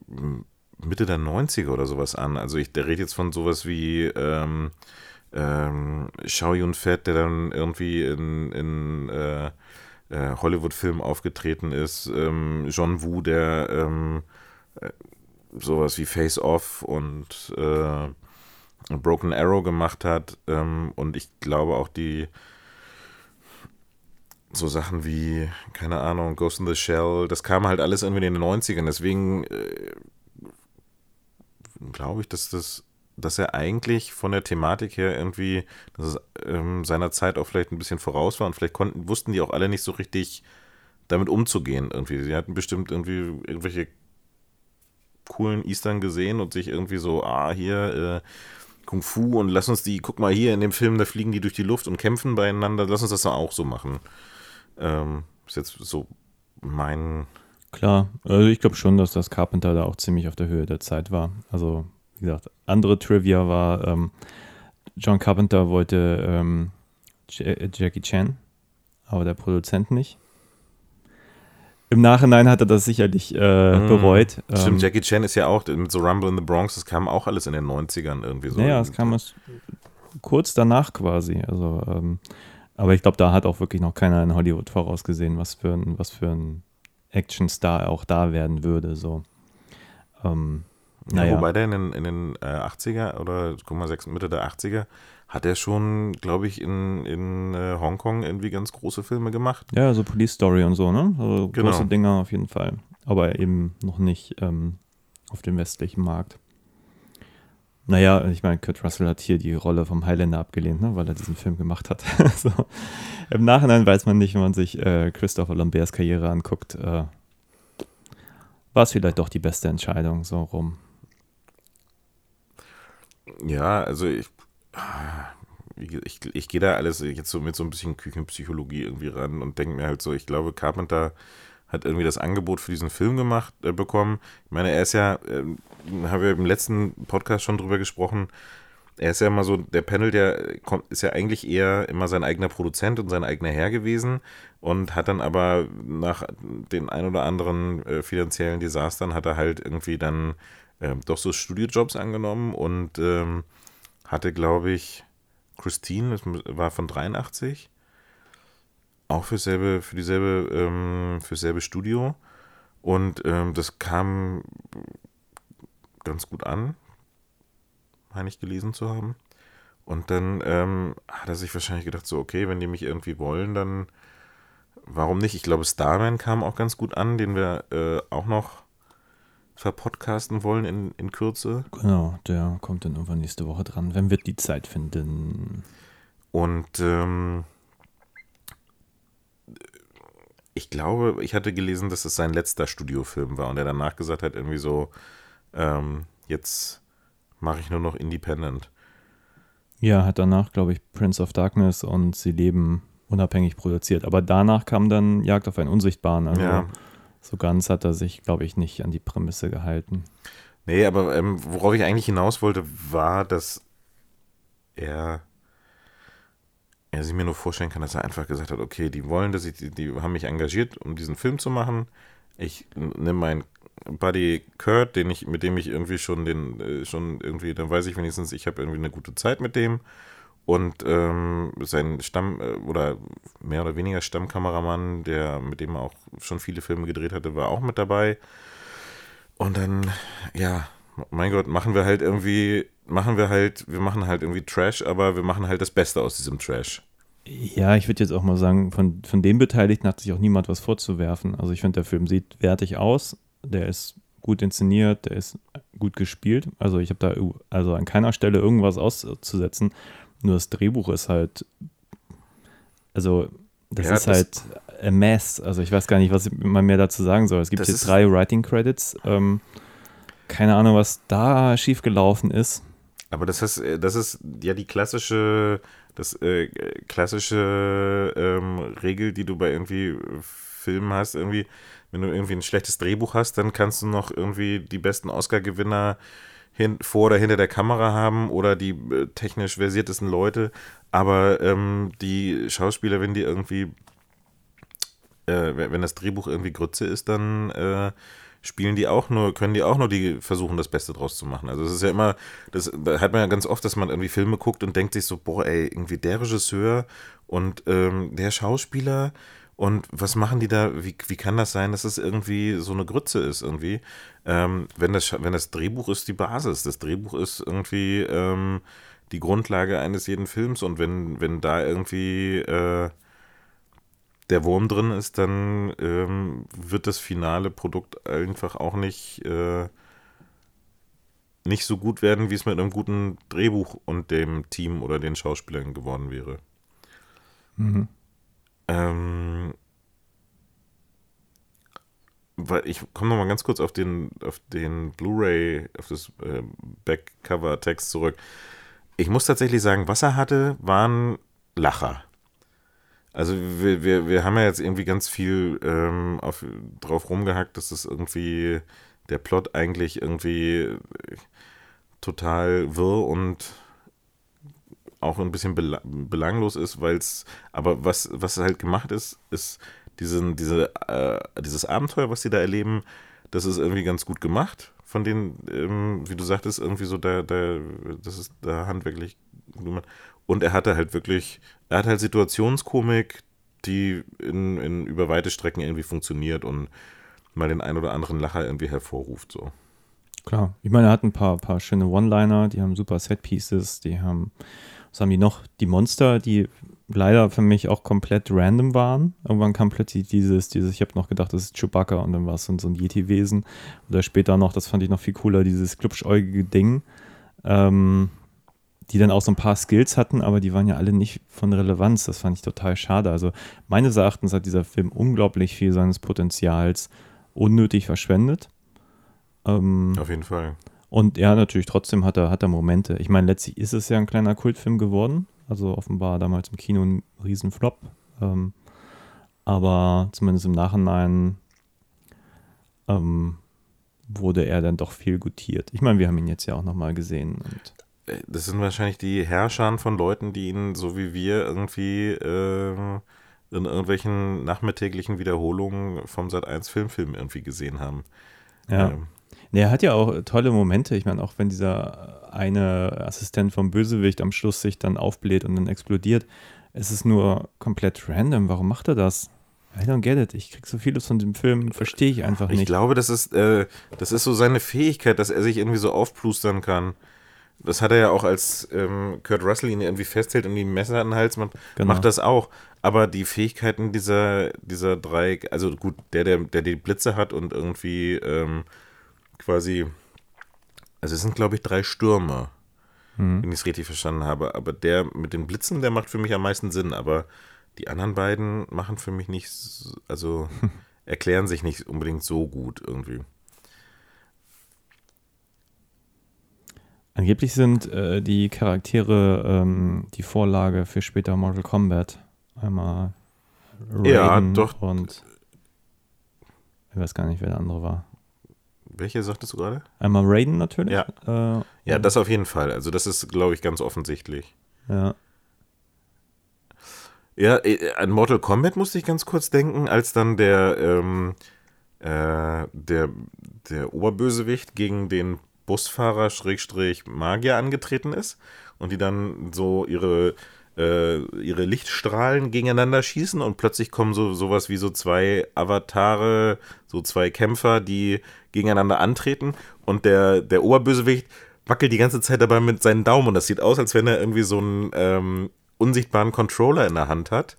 [SPEAKER 5] ähm, Mitte der 90er oder sowas an. Also ich, der redet jetzt von sowas wie ähm, ähm, Xiao Yun Fett, der dann irgendwie in, in äh, äh, Hollywood-Filmen aufgetreten ist, ähm, John Woo, der ähm, äh, sowas wie Face Off und äh, Broken Arrow gemacht hat ähm, und ich glaube auch die so Sachen wie, keine Ahnung, Ghost in the Shell, das kam halt alles irgendwie in den 90ern, deswegen äh, glaube ich, dass das dass er eigentlich von der Thematik her irgendwie, dass es ähm, seiner Zeit auch vielleicht ein bisschen voraus war und vielleicht konnten, wussten die auch alle nicht so richtig damit umzugehen irgendwie. Sie hatten bestimmt irgendwie irgendwelche coolen Eastern gesehen und sich irgendwie so, ah, hier, äh, Kung Fu und lass uns die, guck mal hier in dem Film, da fliegen die durch die Luft und kämpfen beieinander, lass uns das dann auch so machen. Ähm, ist jetzt so mein.
[SPEAKER 4] Klar, also ich glaube schon, dass das Carpenter da auch ziemlich auf der Höhe der Zeit war. Also wie gesagt, andere Trivia war, ähm, John Carpenter wollte ähm, Jackie Chan, aber der Produzent nicht. Im Nachhinein hat er das sicherlich äh, mm, bereut.
[SPEAKER 5] Stimmt, ähm, Jackie Chan ist ja auch mit so Rumble in the Bronx, das kam auch alles in den 90ern irgendwie so.
[SPEAKER 4] Naja, es kam es kurz danach quasi. Also, ähm, aber ich glaube, da hat auch wirklich noch keiner in Hollywood vorausgesehen, was für ein, was für ein Actionstar auch da werden würde. So. Ähm,
[SPEAKER 5] naja. Ja, wobei der in den, in den äh, 80er oder guck mal, Mitte der 80er hat er schon, glaube ich, in, in äh, Hongkong irgendwie ganz große Filme gemacht.
[SPEAKER 4] Ja, so Police Story und so, ne? Also genau. große Dinger auf jeden Fall. Aber eben noch nicht ähm, auf dem westlichen Markt. Naja, ich meine, Kurt Russell hat hier die Rolle vom Highlander abgelehnt, ne, weil er diesen Film gemacht hat. so. Im Nachhinein weiß man nicht, wenn man sich äh, Christopher Lamberts Karriere anguckt, äh, war es vielleicht doch die beste Entscheidung, so rum.
[SPEAKER 5] Ja, also ich, ich, ich gehe da alles jetzt so mit so ein bisschen Küchenpsychologie irgendwie ran und denke mir halt so, ich glaube, Carpenter hat irgendwie das Angebot für diesen Film gemacht äh, bekommen. Ich meine, er ist ja, äh, haben wir im letzten Podcast schon drüber gesprochen, er ist ja immer so, der Panel, der kommt, ist ja eigentlich eher immer sein eigener Produzent und sein eigener Herr gewesen und hat dann aber nach den ein oder anderen äh, finanziellen Desastern hat er halt irgendwie dann ähm, doch so Studiojobs angenommen und ähm, hatte, glaube ich, Christine, das war von 83, auch für, selbe, für dieselbe, ähm, für dasselbe Studio. Und ähm, das kam ganz gut an, meine ich gelesen zu haben. Und dann ähm, hat er sich wahrscheinlich gedacht, so, okay, wenn die mich irgendwie wollen, dann warum nicht? Ich glaube, Starman kam auch ganz gut an, den wir äh, auch noch verpodcasten wollen in, in Kürze.
[SPEAKER 4] Genau, der kommt dann irgendwann nächste Woche dran, wenn wir die Zeit finden.
[SPEAKER 5] Und ähm, ich glaube, ich hatte gelesen, dass es sein letzter Studiofilm war und er danach gesagt hat, irgendwie so, ähm, jetzt mache ich nur noch Independent.
[SPEAKER 4] Ja, hat danach, glaube ich, Prince of Darkness und Sie leben unabhängig produziert. Aber danach kam dann Jagd auf einen Unsichtbaren. Also ja so ganz hat er sich, glaube ich, nicht an die Prämisse gehalten.
[SPEAKER 5] Nee, aber ähm, worauf ich eigentlich hinaus wollte, war, dass er, er sich mir nur vorstellen kann, dass er einfach gesagt hat, okay, die wollen, dass ich, die, die haben mich engagiert, um diesen Film zu machen. Ich nehme meinen Buddy Kurt, den ich, mit dem ich irgendwie schon den, äh, schon irgendwie, dann weiß ich wenigstens, ich habe irgendwie eine gute Zeit mit dem und ähm, sein Stamm äh, oder mehr oder weniger Stammkameramann, der mit dem er auch schon viele Filme gedreht hatte, war auch mit dabei. Und dann, ja, mein Gott, machen wir halt irgendwie machen wir halt, wir machen halt irgendwie Trash, aber wir machen halt das Beste aus diesem Trash.
[SPEAKER 4] Ja, ich würde jetzt auch mal sagen, von, von den Beteiligten hat sich auch niemand was vorzuwerfen. Also ich finde, der Film sieht wertig aus, der ist gut inszeniert, der ist gut gespielt. Also ich habe da also an keiner Stelle irgendwas auszusetzen. Nur das Drehbuch ist halt, also das
[SPEAKER 5] Ja,
[SPEAKER 4] ist
[SPEAKER 5] das-
[SPEAKER 4] halt a mess. Also ich weiß gar nicht, was man mehr dazu sagen soll. Es gibt hier drei Writing Credits. Ähm, keine Ahnung, was da schiefgelaufen ist.
[SPEAKER 5] Aber das ist, äh, das ist ja die klassische, das äh, klassische ähm, Regel, die du bei irgendwie Filmen hast, irgendwie, wenn du irgendwie ein schlechtes Drehbuch hast, dann kannst du noch irgendwie die besten Oscar-Gewinner vor oder hinter der Kamera haben oder die äh, technisch versiertesten Leute, aber ähm, die Schauspieler, wenn die irgendwie, äh, wenn wenn das Drehbuch irgendwie Grütze ist, dann äh, spielen die auch nur, können die auch nur die versuchen, das Beste draus zu machen. Also es ist ja immer, das da hat man ja ganz oft, dass man irgendwie Filme guckt und denkt sich so, boah, ey, irgendwie der Regisseur und ähm, der Schauspieler und was machen die da, wie, wie kann das sein, dass es irgendwie so eine Grütze ist irgendwie? Ähm, wenn, das, wenn das Drehbuch ist die Basis, das Drehbuch ist irgendwie ähm, die Grundlage eines jeden Films und wenn, wenn da irgendwie äh, der Wurm drin ist, dann ähm, wird das finale Produkt einfach auch nicht, äh, nicht so gut werden, wie es mit einem guten Drehbuch und dem Team oder den Schauspielern geworden wäre. Ähm, weil ich komme noch mal ganz kurz auf den, auf den Blu-ray, auf das äh, Backcover-Text zurück. Ich muss tatsächlich sagen, was er hatte, waren Lacher. Also wir, wir, wir haben ja jetzt irgendwie ganz viel ähm, auf, drauf rumgehackt, dass das irgendwie der Plot eigentlich irgendwie äh, total wirr und auch ein bisschen bela belanglos ist, weil es, aber was, was halt gemacht ist, ist diesen, diese, äh, dieses Abenteuer, was sie da erleben, das ist irgendwie ganz gut gemacht. Von denen, ähm, wie du sagtest, irgendwie so, da, da, das ist da handwerklich gemacht. Und er hatte halt wirklich, er hat halt Situationskomik, die in, in über weite Strecken irgendwie funktioniert und mal den ein oder anderen Lacher irgendwie hervorruft. So.
[SPEAKER 4] Klar. Ich meine, er hat ein paar, paar schöne One-Liner, die haben super Set-Pieces, die haben, was haben die noch? Die Monster, die leider für mich auch komplett random waren. Irgendwann kam plötzlich dieses, dieses, ich habe noch gedacht, das ist Chewbacca und dann war es so, ein- Yeti-Wesen. Oder später noch, das fand ich noch viel cooler, dieses klubschäugige Ding. Ähm, die dann auch so ein paar Skills hatten, aber die waren ja alle nicht von Relevanz. Das fand ich total schade. Also meines Erachtens hat dieser Film unglaublich viel seines Potenzials unnötig verschwendet. Ähm,
[SPEAKER 5] Auf jeden Fall.
[SPEAKER 4] Und ja, natürlich trotzdem hat er, hat er Momente. Ich meine, letztlich ist es ja ein kleiner Kultfilm geworden. Also offenbar damals im Kino ein Riesenflop. Ähm, aber zumindest im Nachhinein ähm, wurde er dann doch viel gutiert. Ich meine, wir haben ihn jetzt ja auch nochmal gesehen. Und
[SPEAKER 5] Das sind wahrscheinlich die Herrscher von Leuten, die ihn so wie wir irgendwie äh, in irgendwelchen nachmittäglichen Wiederholungen vom Sat 1 Filmfilm irgendwie gesehen haben.
[SPEAKER 4] ja.
[SPEAKER 5] Ähm,
[SPEAKER 4] Nee, er hat ja auch tolle Momente. Ich meine, auch wenn dieser eine Assistent vom Bösewicht am Schluss sich dann aufbläht und dann explodiert, es ist nur komplett random. Warum macht er das? I don't get it. Ich krieg so vieles von dem Film, verstehe ich einfach
[SPEAKER 5] Ich
[SPEAKER 4] nicht.
[SPEAKER 5] glaube, das ist, äh, das ist so seine Fähigkeit, dass er sich irgendwie so aufplustern kann. Das hat er ja auch, als ähm, Kurt Russell ihn irgendwie festhält und ihm ein Messer an den Hals macht,
[SPEAKER 4] Genau.
[SPEAKER 5] macht das auch. Aber die Fähigkeiten dieser, dieser drei, also gut, der, der, der die Blitze hat und irgendwie ähm, quasi, also es sind, glaube ich, drei Stürme, wenn ich es richtig verstanden habe. Aber der mit den Blitzen, der macht für mich am meisten Sinn. Aber die anderen beiden machen für mich nicht, also erklären sich nicht unbedingt so gut irgendwie.
[SPEAKER 4] Angeblich sind äh, die Charaktere ähm, die Vorlage für später Mortal Kombat. Einmal
[SPEAKER 5] Ja,
[SPEAKER 4] Raiden
[SPEAKER 5] doch.
[SPEAKER 4] und ich weiß gar nicht, wer der andere war.
[SPEAKER 5] Welche sagtest du gerade?
[SPEAKER 4] Einmal Raiden natürlich.
[SPEAKER 5] Ja.
[SPEAKER 4] Äh,
[SPEAKER 5] Ja, das auf jeden Fall. Also das ist, glaube ich, ganz offensichtlich.
[SPEAKER 4] ja.
[SPEAKER 5] Ja, äh, an Mortal Kombat musste ich ganz kurz denken, als dann der, ähm, äh, der, der Oberbösewicht gegen den Busfahrer Schrägstrich Magier angetreten ist und die dann so ihre, äh, ihre Lichtstrahlen gegeneinander schießen und plötzlich kommen so sowas wie so zwei Avatare, so zwei Kämpfer, die gegeneinander antreten und der, der Oberbösewicht wackelt die ganze Zeit dabei mit seinen Daumen und das sieht aus, als wenn er irgendwie so einen ähm, unsichtbaren Controller in der Hand hat.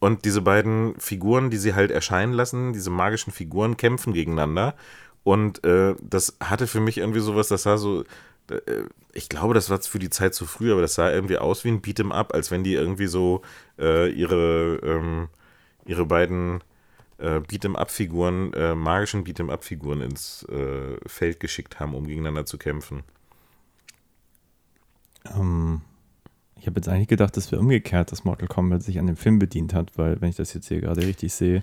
[SPEAKER 5] Und diese beiden Figuren, die sie halt erscheinen lassen, diese magischen Figuren, kämpfen gegeneinander. Und äh, das hatte für mich irgendwie sowas, das sah so, äh, ich glaube, das war für die Zeit zu früh, aber das sah irgendwie aus wie ein Beat'em Up, als wenn die irgendwie so äh, ihre, ähm, ihre beiden äh, Beat'em Up-Figuren, äh, magischen Beat'em Up-Figuren ins äh, Feld geschickt haben, um gegeneinander zu kämpfen.
[SPEAKER 4] Ähm, ich habe jetzt eigentlich gedacht, das wäre umgekehrt, dass Mortal Kombat sich an dem Film bedient hat, weil, wenn ich das jetzt hier gerade richtig sehe,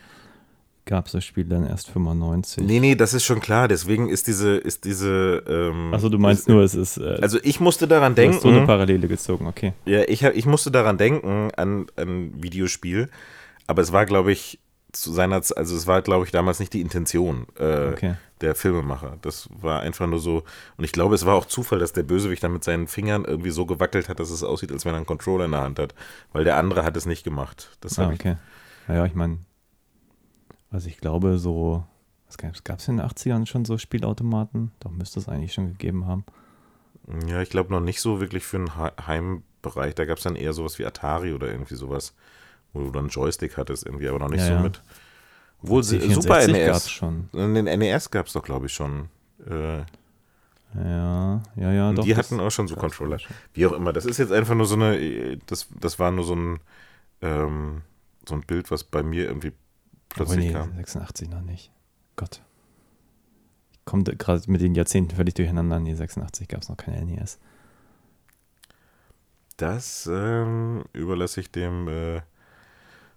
[SPEAKER 4] gab es das Spiel dann erst 95.
[SPEAKER 5] Nee, nee, das ist schon klar. Deswegen ist diese, ist diese. Ähm,
[SPEAKER 4] Achso, du meinst
[SPEAKER 5] ist,
[SPEAKER 4] nur, es ist. Äh,
[SPEAKER 5] Also ich musste daran
[SPEAKER 4] du
[SPEAKER 5] denken.
[SPEAKER 4] hast so eine Parallele gezogen, okay.
[SPEAKER 5] Ja, ich, ich musste daran denken, an ein Videospiel, aber es war, glaube ich, zu seiner Z- also es war, glaube ich, damals nicht die Intention äh,
[SPEAKER 4] Okay.
[SPEAKER 5] der Filmemacher. Das war einfach nur so, und ich glaube, es war auch Zufall, dass der Bösewicht dann mit seinen Fingern irgendwie so gewackelt hat, dass es aussieht, als wenn er einen Controller in der Hand hat, weil der andere hat es nicht gemacht. Das
[SPEAKER 4] Ah, okay. Naja, ich meine, also ich glaube, so, was gab es in den 80ern schon so Spielautomaten? Doch müsste es eigentlich schon gegeben haben.
[SPEAKER 5] ich, ja, ich glaube noch nicht so wirklich für einen He- Heimbereich. Da gab es dann eher sowas wie Atari oder irgendwie sowas, wo du dann Joystick hattest, irgendwie, aber noch nicht
[SPEAKER 4] Ja,
[SPEAKER 5] so
[SPEAKER 4] ja.
[SPEAKER 5] mit. Obwohl sie-
[SPEAKER 4] C64
[SPEAKER 5] Super NES.
[SPEAKER 4] schon.
[SPEAKER 5] Den NES gab es doch, glaube ich, schon. Äh,
[SPEAKER 4] Ja, ja, ja, doch.
[SPEAKER 5] die hatten auch schon so Controller. Wie auch immer, das ist jetzt einfach nur so eine, das, das war nur so ein, ähm, so ein Bild, was bei mir irgendwie plötzlich
[SPEAKER 4] nee,
[SPEAKER 5] kam.
[SPEAKER 4] 86 noch nicht. Gott. Ich komme gerade mit den Jahrzehnten völlig durcheinander. Nee, 86 gab es noch keine E NES.
[SPEAKER 5] Das ähm, überlasse ich dem äh,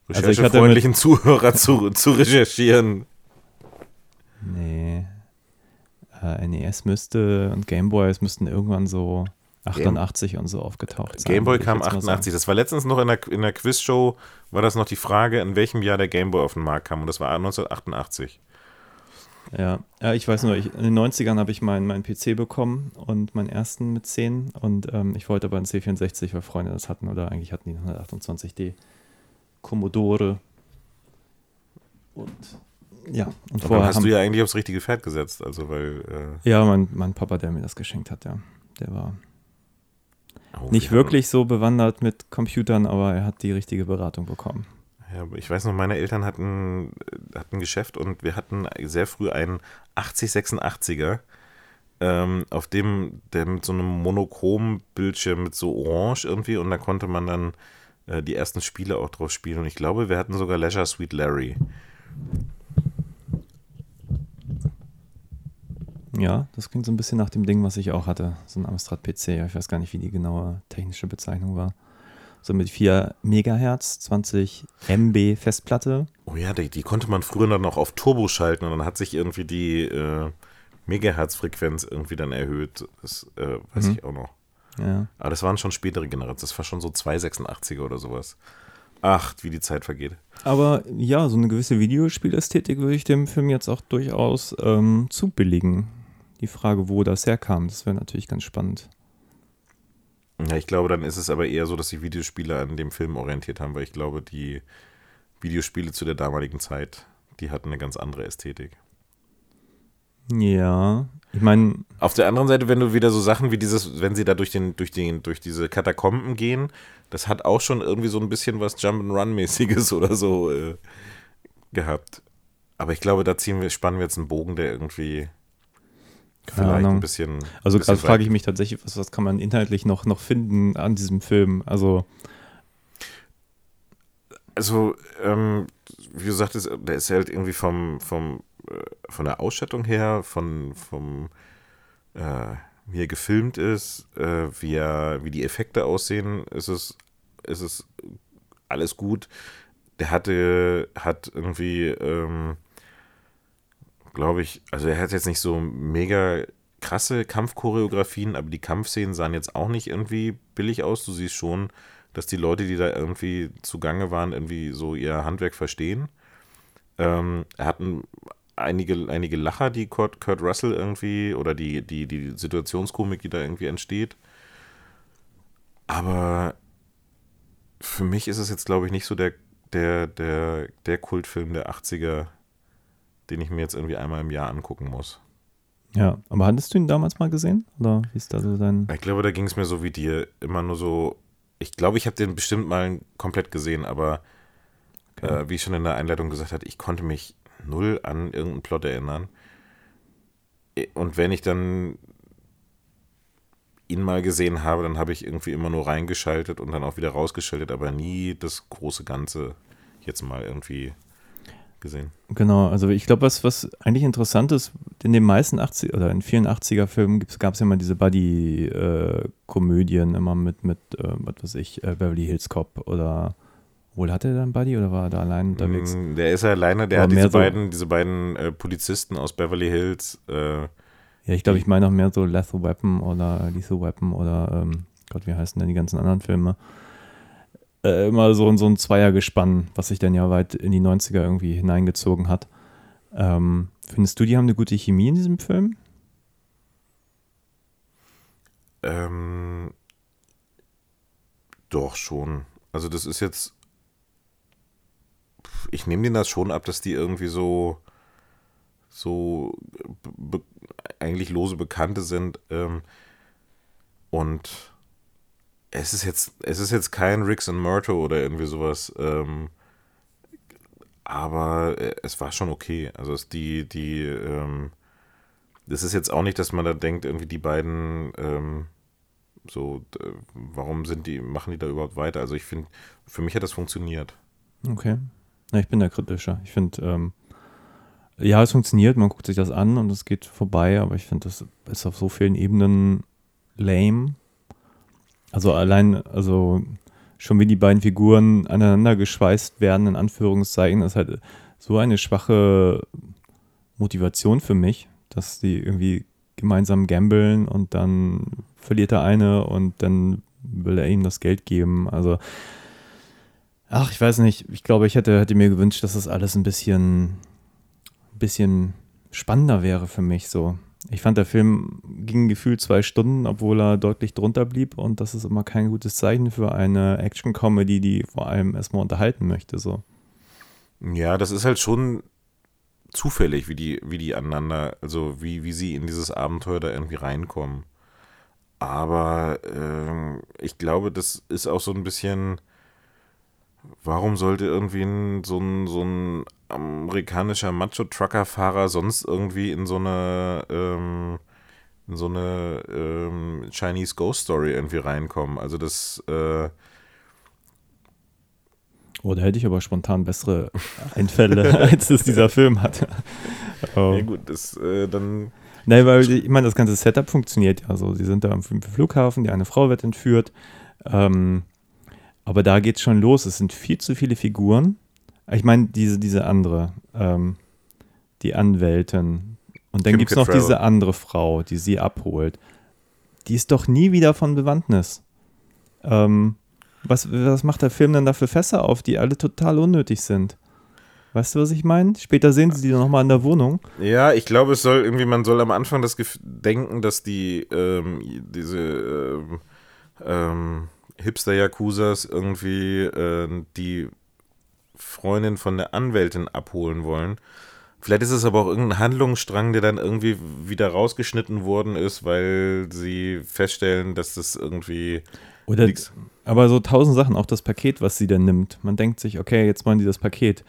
[SPEAKER 4] Also ich hatte
[SPEAKER 5] recherchefreundlichen Zuhörer zu, zu recherchieren.
[SPEAKER 4] Nee. Äh, NES müsste und Gameboy, es müssten irgendwann so 88 und so aufgetaucht sein.
[SPEAKER 5] Gameboy kam
[SPEAKER 4] jetzt mal
[SPEAKER 5] 88. Das war letztens noch in der, in der Quizshow, war das noch die Frage, in welchem Jahr der Gameboy auf den Markt kam. Und das war 1988.
[SPEAKER 4] Ja, ja ich weiß nur, ich, in den 90ern habe ich meinen meinen PC bekommen und meinen ersten mit 10 und ähm, ich wollte aber einen C64, weil Freunde das hatten oder eigentlich hatten die einen 128D Commodore und ja, und vorher
[SPEAKER 5] hast du ja eigentlich aufs richtige Pferd gesetzt. Also, weil. Äh,
[SPEAKER 4] ja, mein, mein Papa, der mir das geschenkt hat, ja, der war
[SPEAKER 5] oh,
[SPEAKER 4] nicht
[SPEAKER 5] wir
[SPEAKER 4] wirklich so bewandert mit Computern, aber er hat die richtige Beratung bekommen.
[SPEAKER 5] Ja, ich weiß noch, meine Eltern hatten, äh, hatten ein Geschäft und wir hatten sehr früh einen 8086er, ähm, auf dem, der mit so einem monochromen Bildschirm mit so orange irgendwie und da konnte man dann äh, die ersten Spiele auch drauf spielen und ich glaube, wir hatten sogar Leisure Suite Larry.
[SPEAKER 4] Ja, das klingt so ein bisschen nach dem Ding, was ich auch hatte. So ein Amstrad PC. Ich weiß gar nicht, wie die genaue technische Bezeichnung war. So mit 4 Megahertz, 20 MB Festplatte.
[SPEAKER 5] Oh ja, die, die konnte man früher dann auch auf Turbo schalten und dann hat sich irgendwie die äh, Megahertz-Frequenz irgendwie dann erhöht. Das äh, weiß
[SPEAKER 4] Mhm.
[SPEAKER 5] ich auch noch.
[SPEAKER 4] Ja.
[SPEAKER 5] Aber das waren schon spätere Generationen. Das war schon so 286er oder sowas. Ach, wie die Zeit vergeht.
[SPEAKER 4] Aber ja, so eine gewisse Videospielästhetik würde ich dem Film jetzt auch durchaus ähm, zubilligen. Die Frage, wo das herkam, das wäre natürlich ganz spannend.
[SPEAKER 5] Ja, ich glaube, dann ist es aber eher so, dass sich Videospiele an dem Film orientiert haben, weil ich glaube, die Videospiele zu der damaligen Zeit, die hatten eine ganz andere Ästhetik.
[SPEAKER 4] Ja, ich meine,
[SPEAKER 5] Auf der anderen Seite, wenn du wieder so Sachen wie dieses, wenn sie da durch den, durch den, durch diese Katakomben gehen, das hat auch schon irgendwie so ein bisschen was Jump'n'Run-mäßiges oder so äh, gehabt. Aber ich glaube, da ziehen wir, spannen wir jetzt einen Bogen, der irgendwie
[SPEAKER 4] Keine
[SPEAKER 5] vielleicht
[SPEAKER 4] Ahnung.
[SPEAKER 5] ein bisschen.
[SPEAKER 4] also gerade frage
[SPEAKER 5] weit-
[SPEAKER 4] ich mich tatsächlich, was, was kann man inhaltlich noch, noch finden an diesem Film? Also,
[SPEAKER 5] Also, ähm, wie du sagtest, der ist halt irgendwie vom, vom, von der Ausstattung her, von, vom, äh, wie er gefilmt ist, äh, wie, er, wie die Effekte aussehen, ist es, ist es alles gut. Der hatte, hat irgendwie, ähm, glaube ich, also er hat jetzt nicht so mega krasse Kampfchoreografien, aber die Kampfszenen sahen jetzt auch nicht irgendwie billig aus. Du siehst schon, dass die Leute, die da irgendwie zugange waren, irgendwie so ihr Handwerk verstehen. Ähm, er hatten einige, einige Lacher, die Kurt, Kurt Russell irgendwie, oder die, die, die Situationskomik, die da irgendwie entsteht. Aber für mich ist es jetzt, glaube ich, nicht so der, der, der, der Kultfilm der 80er, den ich mir jetzt irgendwie einmal im Jahr angucken muss.
[SPEAKER 4] Ja, aber hattest du ihn damals mal gesehen? Oder wie ist da so dein.
[SPEAKER 5] Ich glaube, da ging es mir so wie dir. Immer nur so. Ich glaube, ich habe den bestimmt mal komplett gesehen, aber
[SPEAKER 4] Okay.
[SPEAKER 5] äh, wie ich schon in der Einleitung gesagt hatte, ich konnte mich null an irgendeinen Plot erinnern. Und wenn ich dann ihn mal gesehen habe, dann habe ich irgendwie immer nur reingeschaltet und dann auch wieder rausgeschaltet, aber nie das große Ganze jetzt mal irgendwie gesehen.
[SPEAKER 4] Genau, also ich glaube, was, was eigentlich interessant ist, in den meisten 80 oder in vielen 80er-Filmen gab es ja immer diese Buddy-Komödien, immer mit, mit äh, was weiß ich, äh, Beverly Hills Cop oder wohl hatte er da einen Buddy oder war er da allein unterwegs?
[SPEAKER 5] Mm, Der ist ja alleine, der
[SPEAKER 4] Aber
[SPEAKER 5] hat diese
[SPEAKER 4] so-
[SPEAKER 5] beiden, diese beiden äh, Polizisten aus Beverly Hills. Äh,
[SPEAKER 4] Ja, ich glaube, ich meine auch mehr so Lethal Weapon oder Lethal Weapon oder ähm, Gott, wie heißen denn die ganzen anderen Filme? Äh, immer so, so ein Zweiergespann, was sich dann ja weit in die 90er irgendwie hineingezogen hat. Ähm, findest du, die haben eine gute Chemie in diesem Film?
[SPEAKER 5] ähm, doch schon. Also das ist jetzt. Ich nehme denen das schon ab, dass die irgendwie so so eigentlich lose Bekannte sind. Ähm, und es ist jetzt, es ist jetzt kein Ricks and Murto oder irgendwie sowas. Ähm, aber äh, es war schon okay. Also es die, die, ähm, das ist jetzt auch nicht, dass man da denkt, irgendwie die beiden, ähm, so, warum sind die, machen die da überhaupt weiter? Also ich finde, für mich hat das funktioniert.
[SPEAKER 4] Okay. Na, ich bin da kritischer. Ich finde, ähm, ja, es funktioniert, man guckt sich das an und es geht vorbei, aber ich finde, das ist auf so vielen Ebenen lame. Also allein, also schon wie die beiden Figuren aneinander geschweißt werden, in Anführungszeichen, ist halt so eine schwache Motivation für mich, dass die irgendwie gemeinsam gambeln und dann verliert der eine und dann will er ihm das Geld geben. Also Ach, ich weiß nicht. Ich glaube, ich hätte, hätte mir gewünscht, dass das alles ein bisschen, ein bisschen spannender wäre für mich. So. Ich fand, der Film ging gefühlt zwei Stunden, obwohl er deutlich drunter blieb. Und das ist immer kein gutes Zeichen für eine Action-Comedy, die vor allem erstmal unterhalten möchte. So.
[SPEAKER 5] Ja, das ist halt schon zufällig, wie die, wie die aneinander, also wie, wie sie in dieses Abenteuer da irgendwie reinkommen. Aber ähm, ich glaube, das ist auch so ein bisschen, warum sollte irgendwie ein, so, ein, so ein amerikanischer Macho-Trucker-Fahrer sonst irgendwie in so eine, ähm, in so eine ähm, Chinese Ghost Story irgendwie reinkommen? Also das, äh,
[SPEAKER 4] Oh, da hätte ich aber spontan bessere Einfälle, als es dieser Film hat. Oh.
[SPEAKER 5] ja gut, das äh, dann
[SPEAKER 4] Nein, weil ich meine, das ganze Setup funktioniert ja so. Sie sind da am Flughafen, die eine Frau wird entführt. Ähm, aber da geht's schon los. Es sind viel zu viele Figuren. Ich meine, diese, diese andere, ähm, die Anwältin. Und dann
[SPEAKER 5] Kim
[SPEAKER 4] gibt's noch
[SPEAKER 5] Cattrall.
[SPEAKER 4] diese andere Frau, die sie abholt. Die ist doch nie wieder von Bewandtnis. Ähm, was, was macht der Film denn da für Fässer auf, die alle total unnötig sind? Weißt du, was ich meine? Später sehen sie die noch mal in der Wohnung.
[SPEAKER 5] Ja, ich glaube, es soll irgendwie, man soll am Anfang das Gef denken, dass die, ähm, diese ähm, ähm, Hipster-Yakuzas irgendwie äh, die Freundin von der Anwältin abholen wollen. Vielleicht ist es aber auch irgendein Handlungsstrang, der dann irgendwie wieder rausgeschnitten worden ist, weil sie feststellen, dass das irgendwie
[SPEAKER 4] Oder,
[SPEAKER 5] nix.
[SPEAKER 4] aber so tausend Sachen, auch das Paket, was sie dann nimmt. Man denkt sich, okay, jetzt wollen die das Paket.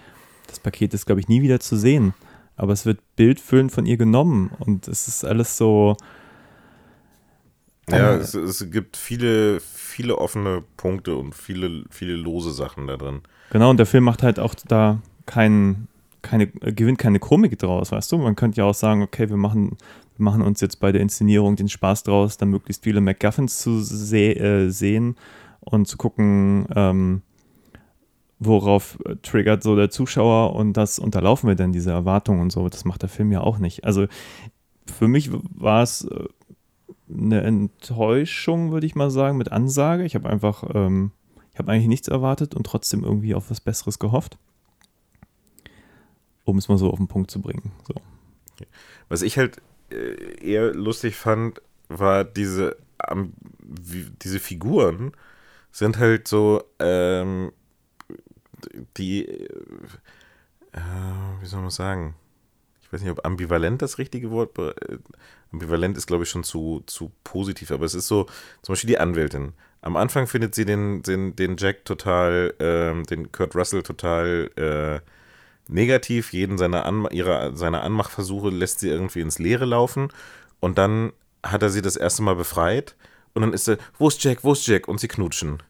[SPEAKER 4] Das Paket ist, glaube ich, nie wieder zu sehen. Aber es wird bildfüllend von ihr genommen und es ist alles so.
[SPEAKER 5] Ja, es, es gibt viele, viele offene Punkte und viele, viele lose Sachen da drin.
[SPEAKER 4] Genau, und der Film macht halt auch da keinen, keine, äh, gewinnt keine Komik draus, weißt du? Man könnte ja auch sagen, okay, wir machen, wir machen uns jetzt bei der Inszenierung den Spaß draus, dann möglichst viele MacGuffins zu se äh, sehen und zu gucken, ähm, worauf triggert so der Zuschauer und das unterlaufen wir denn, diese Erwartungen und so. Das macht der Film ja auch nicht. Also für mich war es äh, eine Enttäuschung, würde ich mal sagen, mit Ansage. Ich habe einfach, ähm, ich habe eigentlich nichts erwartet und trotzdem irgendwie auf was Besseres gehofft. Um es mal so auf den Punkt zu bringen. So.
[SPEAKER 5] Was ich halt äh, eher lustig fand, war diese, diese Figuren sind halt so, ähm, die, äh, wie soll man sagen? Ich weiß nicht, ob ambivalent das richtige Wort, äh, ambivalent ist, glaube ich, schon zu, zu positiv, aber es ist so, zum Beispiel die Anwältin. Am Anfang findet sie den, den, den Jack total, ähm, den Kurt Russell total äh, negativ. Jeden seiner, Anma ihrer, seiner Anmachversuche lässt sie irgendwie ins Leere laufen. Und dann hat er sie das erste Mal befreit. Und dann ist er, wo ist Jack, wo ist Jack? Und sie knutschen.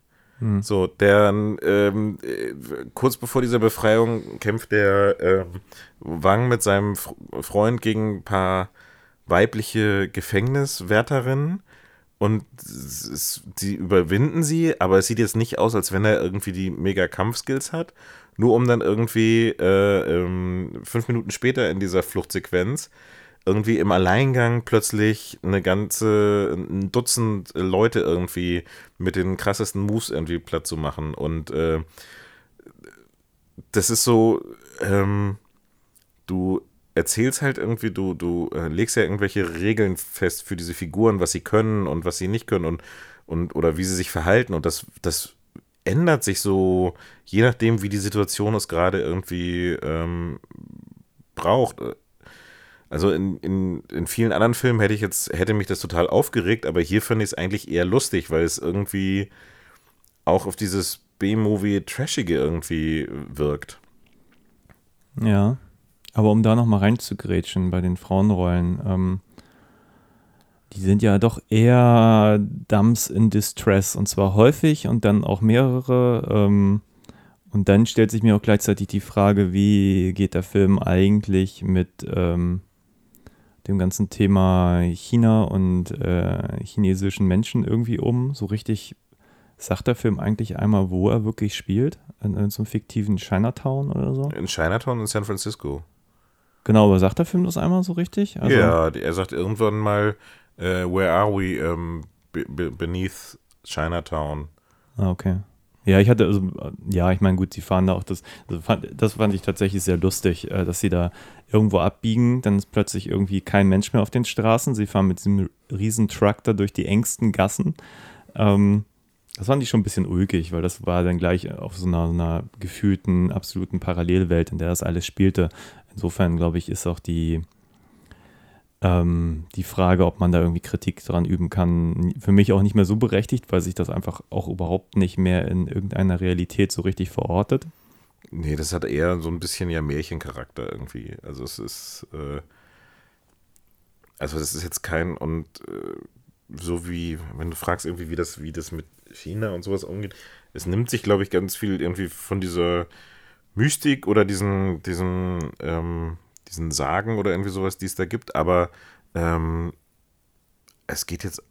[SPEAKER 5] So, der ähm, äh, kurz bevor dieser Befreiung kämpft der ähm, Wang mit seinem F Freund gegen ein paar weibliche Gefängniswärterinnen und sie überwinden sie, aber es sieht jetzt nicht aus, als wenn er irgendwie die mega Kampfskills hat. Nur um dann irgendwie äh, ähm, fünf Minuten später in dieser Fluchtsequenz irgendwie im Alleingang plötzlich eine ganze, ein Dutzend Leute irgendwie mit den krassesten Moves irgendwie platt zu machen. Und äh, das ist so, ähm, du erzählst halt irgendwie, du, du äh, legst ja irgendwelche Regeln fest für diese Figuren, was sie können und was sie nicht können und, und oder wie sie sich verhalten. Und das, das ändert sich so, je nachdem, wie die Situation es gerade irgendwie ähm, braucht. Also in, in, in vielen anderen Filmen hätte ich jetzt, hätte mich das total aufgeregt, aber hier finde ich es eigentlich eher lustig, weil es irgendwie auch auf dieses B-Movie-Trashige irgendwie wirkt.
[SPEAKER 4] Ja. Aber um da nochmal reinzugrätschen bei den Frauenrollen, ähm, die sind ja doch eher Dumps in Distress und zwar häufig und dann auch mehrere. Ähm, und dann stellt sich mir auch gleichzeitig die Frage, wie geht der Film eigentlich mit ähm, dem ganzen Thema China und äh, chinesischen Menschen irgendwie um? So richtig sagt der Film eigentlich einmal, wo er wirklich spielt? In, in so einem fiktiven Chinatown oder so?
[SPEAKER 5] In Chinatown in San Francisco.
[SPEAKER 4] Genau, aber sagt der Film das einmal so richtig? Also,
[SPEAKER 5] ja, er sagt irgendwann mal, äh, where are we um, be, beneath Chinatown?
[SPEAKER 4] Ah, okay. Ja, ich hatte, also, äh, ja, ich meine, gut, sie fahren da auch das, also fand, das fand ich tatsächlich sehr lustig, äh, dass sie da irgendwo abbiegen, dann ist plötzlich irgendwie kein Mensch mehr auf den Straßen, sie fahren mit diesem riesen Truck da durch die engsten Gassen. Ähm, das fand ich schon ein bisschen ulkig, weil das war dann gleich auf so einer, so einer gefühlten, absoluten Parallelwelt, in der das alles spielte. Insofern, glaube ich, ist auch die, ähm, die Frage, ob man da irgendwie Kritik dran üben kann, für mich auch nicht mehr so berechtigt, weil sich das einfach auch überhaupt nicht mehr in irgendeiner Realität so richtig verortet.
[SPEAKER 5] Nee, das hat eher so ein bisschen ja Märchencharakter irgendwie. Also es ist, äh, also das ist jetzt kein, und äh, so wie, wenn du fragst irgendwie, wie das, wie das mit China und sowas umgeht, es nimmt sich, glaube ich, ganz viel irgendwie von dieser Mystik oder diesen, diesen, ähm, diesen Sagen oder irgendwie sowas, die es da gibt, aber ähm, es geht jetzt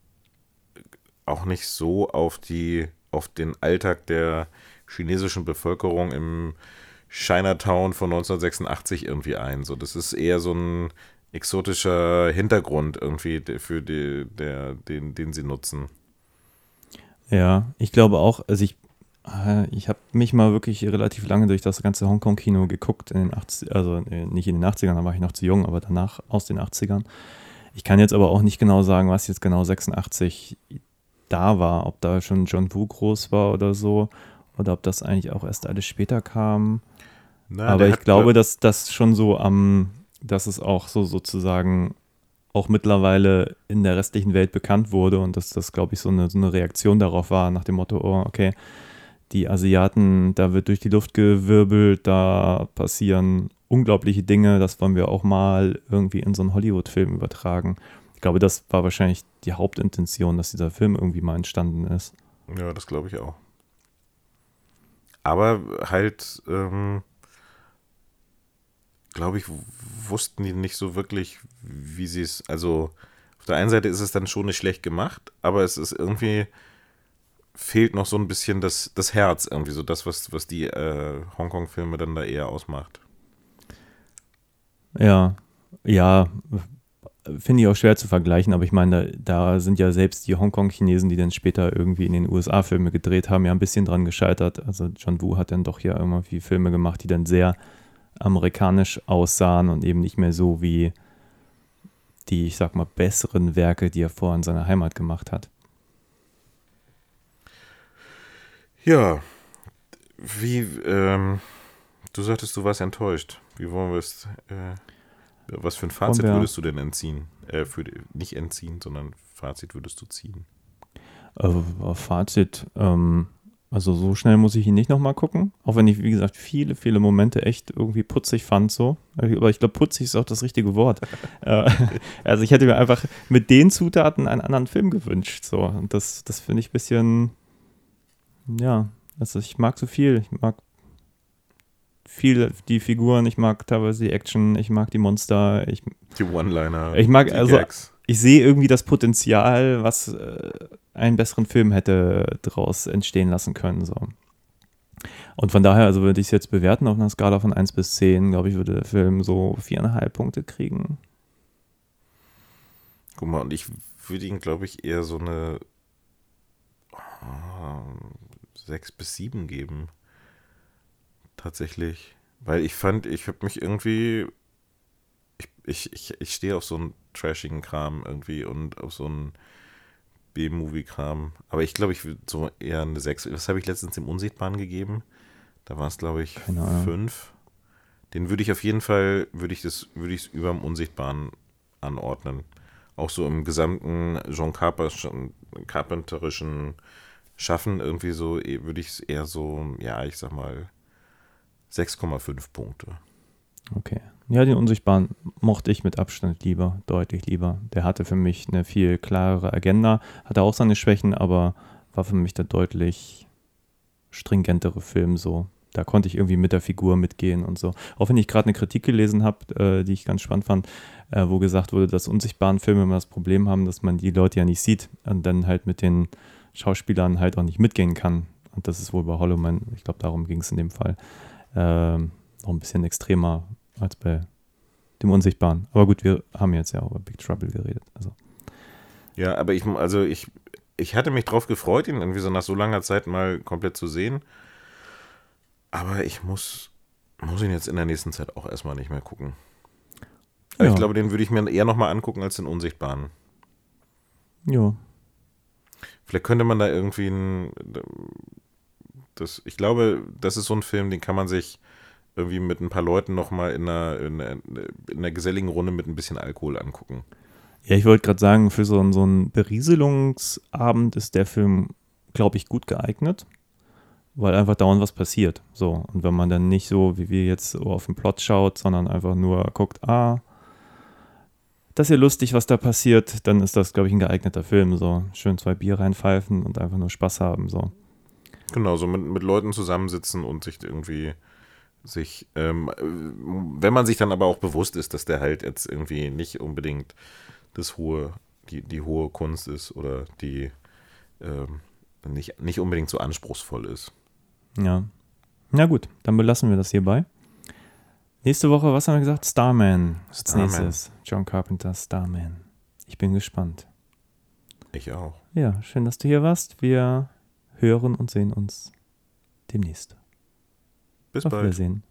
[SPEAKER 5] auch nicht so auf die, auf den Alltag der chinesischen Bevölkerung im Chinatown von 1986 irgendwie ein. So, das ist eher so ein exotischer Hintergrund irgendwie für die, der, den, den sie nutzen.
[SPEAKER 4] Ja, ich glaube auch, also ich, ich habe mich mal wirklich relativ lange durch das ganze Hongkong-Kino geguckt, in den 80, also äh, nicht in den 80ern, da war ich noch zu jung, aber danach aus den 80ern. Ich kann jetzt aber auch nicht genau sagen, was jetzt genau 86 da war, ob da schon John Woo groß war oder so, oder ob das eigentlich auch erst alles später kam.
[SPEAKER 5] Na,
[SPEAKER 4] Aber ich glaube,
[SPEAKER 5] glaub-
[SPEAKER 4] dass das schon so am, dass es auch so sozusagen auch mittlerweile in der restlichen Welt bekannt wurde und dass das, glaube ich, so eine, so eine Reaktion darauf war, nach dem Motto, oh, okay, die Asiaten, da wird durch die Luft gewirbelt, da passieren unglaubliche Dinge, das wollen wir auch mal irgendwie in so einen Hollywood-Film übertragen. Ich glaube, das war wahrscheinlich die Hauptintention, dass dieser Film irgendwie mal entstanden ist.
[SPEAKER 5] Ja, das glaube ich auch. Aber halt, ähm, glaube ich, wussten die nicht so wirklich, wie sie es, also auf der einen Seite ist es dann schon nicht schlecht gemacht, aber es ist irgendwie, fehlt noch so ein bisschen das, das Herz, irgendwie so das, was, was die äh, Hongkong-Filme dann da eher ausmacht.
[SPEAKER 4] Ja, ja, finde ich auch schwer zu vergleichen, aber ich meine, da, da sind ja selbst die Hongkong-Chinesen, die dann später irgendwie in den USA Filme gedreht haben, ja ein bisschen dran gescheitert. Also John Woo hat dann doch ja irgendwie Filme gemacht, die dann sehr amerikanisch aussahen und eben nicht mehr so wie die, ich sag mal, besseren Werke, die er vorher in seiner Heimat gemacht hat.
[SPEAKER 5] Ja, wie, ähm, du sagtest, du warst enttäuscht. Wie wollen wir es äh, Was für ein Fazit würdest du denn entziehen? Äh, für, nicht entziehen, sondern Fazit würdest du ziehen?
[SPEAKER 4] Äh, Fazit, ähm, also so schnell muss ich ihn nicht nochmal gucken. Auch wenn ich, wie gesagt, viele, viele Momente echt irgendwie putzig fand so. Aber ich glaube, putzig ist auch das richtige Wort. äh, also ich hätte mir einfach mit den Zutaten einen anderen Film gewünscht. So. Und das, das finde ich ein bisschen, ja, also ich mag so viel. Ich mag viel die Figuren, ich mag teilweise die Action, ich mag die Monster, ich,
[SPEAKER 5] Die One-Liner.
[SPEAKER 4] Ich mag also-
[SPEAKER 5] Gags.
[SPEAKER 4] ich sehe irgendwie das Potenzial, was äh, einen besseren Film hätte daraus entstehen lassen können. So. Und von daher, also würde ich es jetzt bewerten auf einer Skala von 1 bis 10, glaube ich, würde der Film so viereinhalb Punkte kriegen.
[SPEAKER 5] Guck mal, und ich würde ihm, glaube ich, eher so eine ah, sechs bis sieben geben. Tatsächlich. Weil ich fand, ich habe mich irgendwie. Ich, ich, ich, ich stehe auf so einen trashigen Kram irgendwie und auf so einen B-Movie-Kram. Aber ich glaube, ich würde so eher eine 6. Was habe ich letztens dem Unsichtbaren gegeben? Da war es, glaube ich,
[SPEAKER 4] Keine Ahnung.
[SPEAKER 5] 5. Den würde ich auf jeden Fall, würde ich das, würde ich es über dem Unsichtbaren anordnen. Auch so im gesamten John Carpenterischen, Carpenterischen Schaffen irgendwie so, eh, würde ich es eher so, ja, ich sag mal 6,5 Punkte.
[SPEAKER 4] Okay. Ja, den Unsichtbaren mochte ich mit Abstand lieber, deutlich lieber. Der hatte für mich eine viel klarere Agenda, hatte auch seine Schwächen, aber war für mich der deutlich stringentere Film so. Da konnte ich irgendwie mit der Figur mitgehen und so. Auch wenn ich gerade eine Kritik gelesen habe, äh, die ich ganz spannend fand, äh, wo gesagt wurde, dass unsichtbaren Filme immer das Problem haben, dass man die Leute ja nicht sieht und dann halt mit den Schauspielern halt auch nicht mitgehen kann. Und das ist wohl bei Hollow Man, ich glaube, darum ging es in dem Fall, ähm, noch ein bisschen extremer als bei dem Unsichtbaren. Aber gut, wir haben jetzt ja auch über Big Trouble geredet. Also,
[SPEAKER 5] Ja, aber ich, also ich, ich hatte mich drauf gefreut, ihn irgendwie so nach so langer Zeit mal komplett zu sehen. Aber ich muss, muss ihn jetzt in der nächsten Zeit auch erstmal nicht mehr gucken.
[SPEAKER 4] Ja.
[SPEAKER 5] Ich glaube, den würde ich mir eher nochmal angucken als den Unsichtbaren.
[SPEAKER 4] ja.
[SPEAKER 5] Vielleicht könnte man da irgendwie ein, das, ich glaube, das ist so ein Film, den kann man sich irgendwie mit ein paar Leuten nochmal in einer, in, einer, in einer geselligen Runde mit ein bisschen Alkohol angucken.
[SPEAKER 4] Ja, ich wollte gerade sagen, für so, einen- so einen Berieselungsabend ist der Film, glaube ich, gut geeignet, weil einfach dauernd was passiert. So. Und wenn man dann nicht so, wie wir jetzt auf den Plot schaut, sondern einfach nur guckt, ah, das ist ja lustig, was da passiert, dann ist das, glaube ich, ein geeigneter Film. So schön zwei Bier reinpfeifen und einfach nur Spaß haben. So.
[SPEAKER 5] Genau, so mit, mit Leuten zusammensitzen und sich irgendwie sich, ähm, äh, wenn man sich dann aber auch bewusst ist, dass der halt jetzt irgendwie nicht unbedingt das hohe, die, die hohe Kunst ist oder die ähm, nicht, nicht unbedingt so anspruchsvoll ist.
[SPEAKER 4] Ja. Na gut, dann belassen wir das hierbei. Nächste Woche, was haben wir gesagt? Starman. Als nächstes. John Carpenter, Starman. Ich bin gespannt.
[SPEAKER 5] Ich auch.
[SPEAKER 4] Ja, schön, dass du hier warst. Wir hören und sehen uns demnächst.
[SPEAKER 5] Bis
[SPEAKER 4] Auf
[SPEAKER 5] bald.
[SPEAKER 4] Wiedersehen.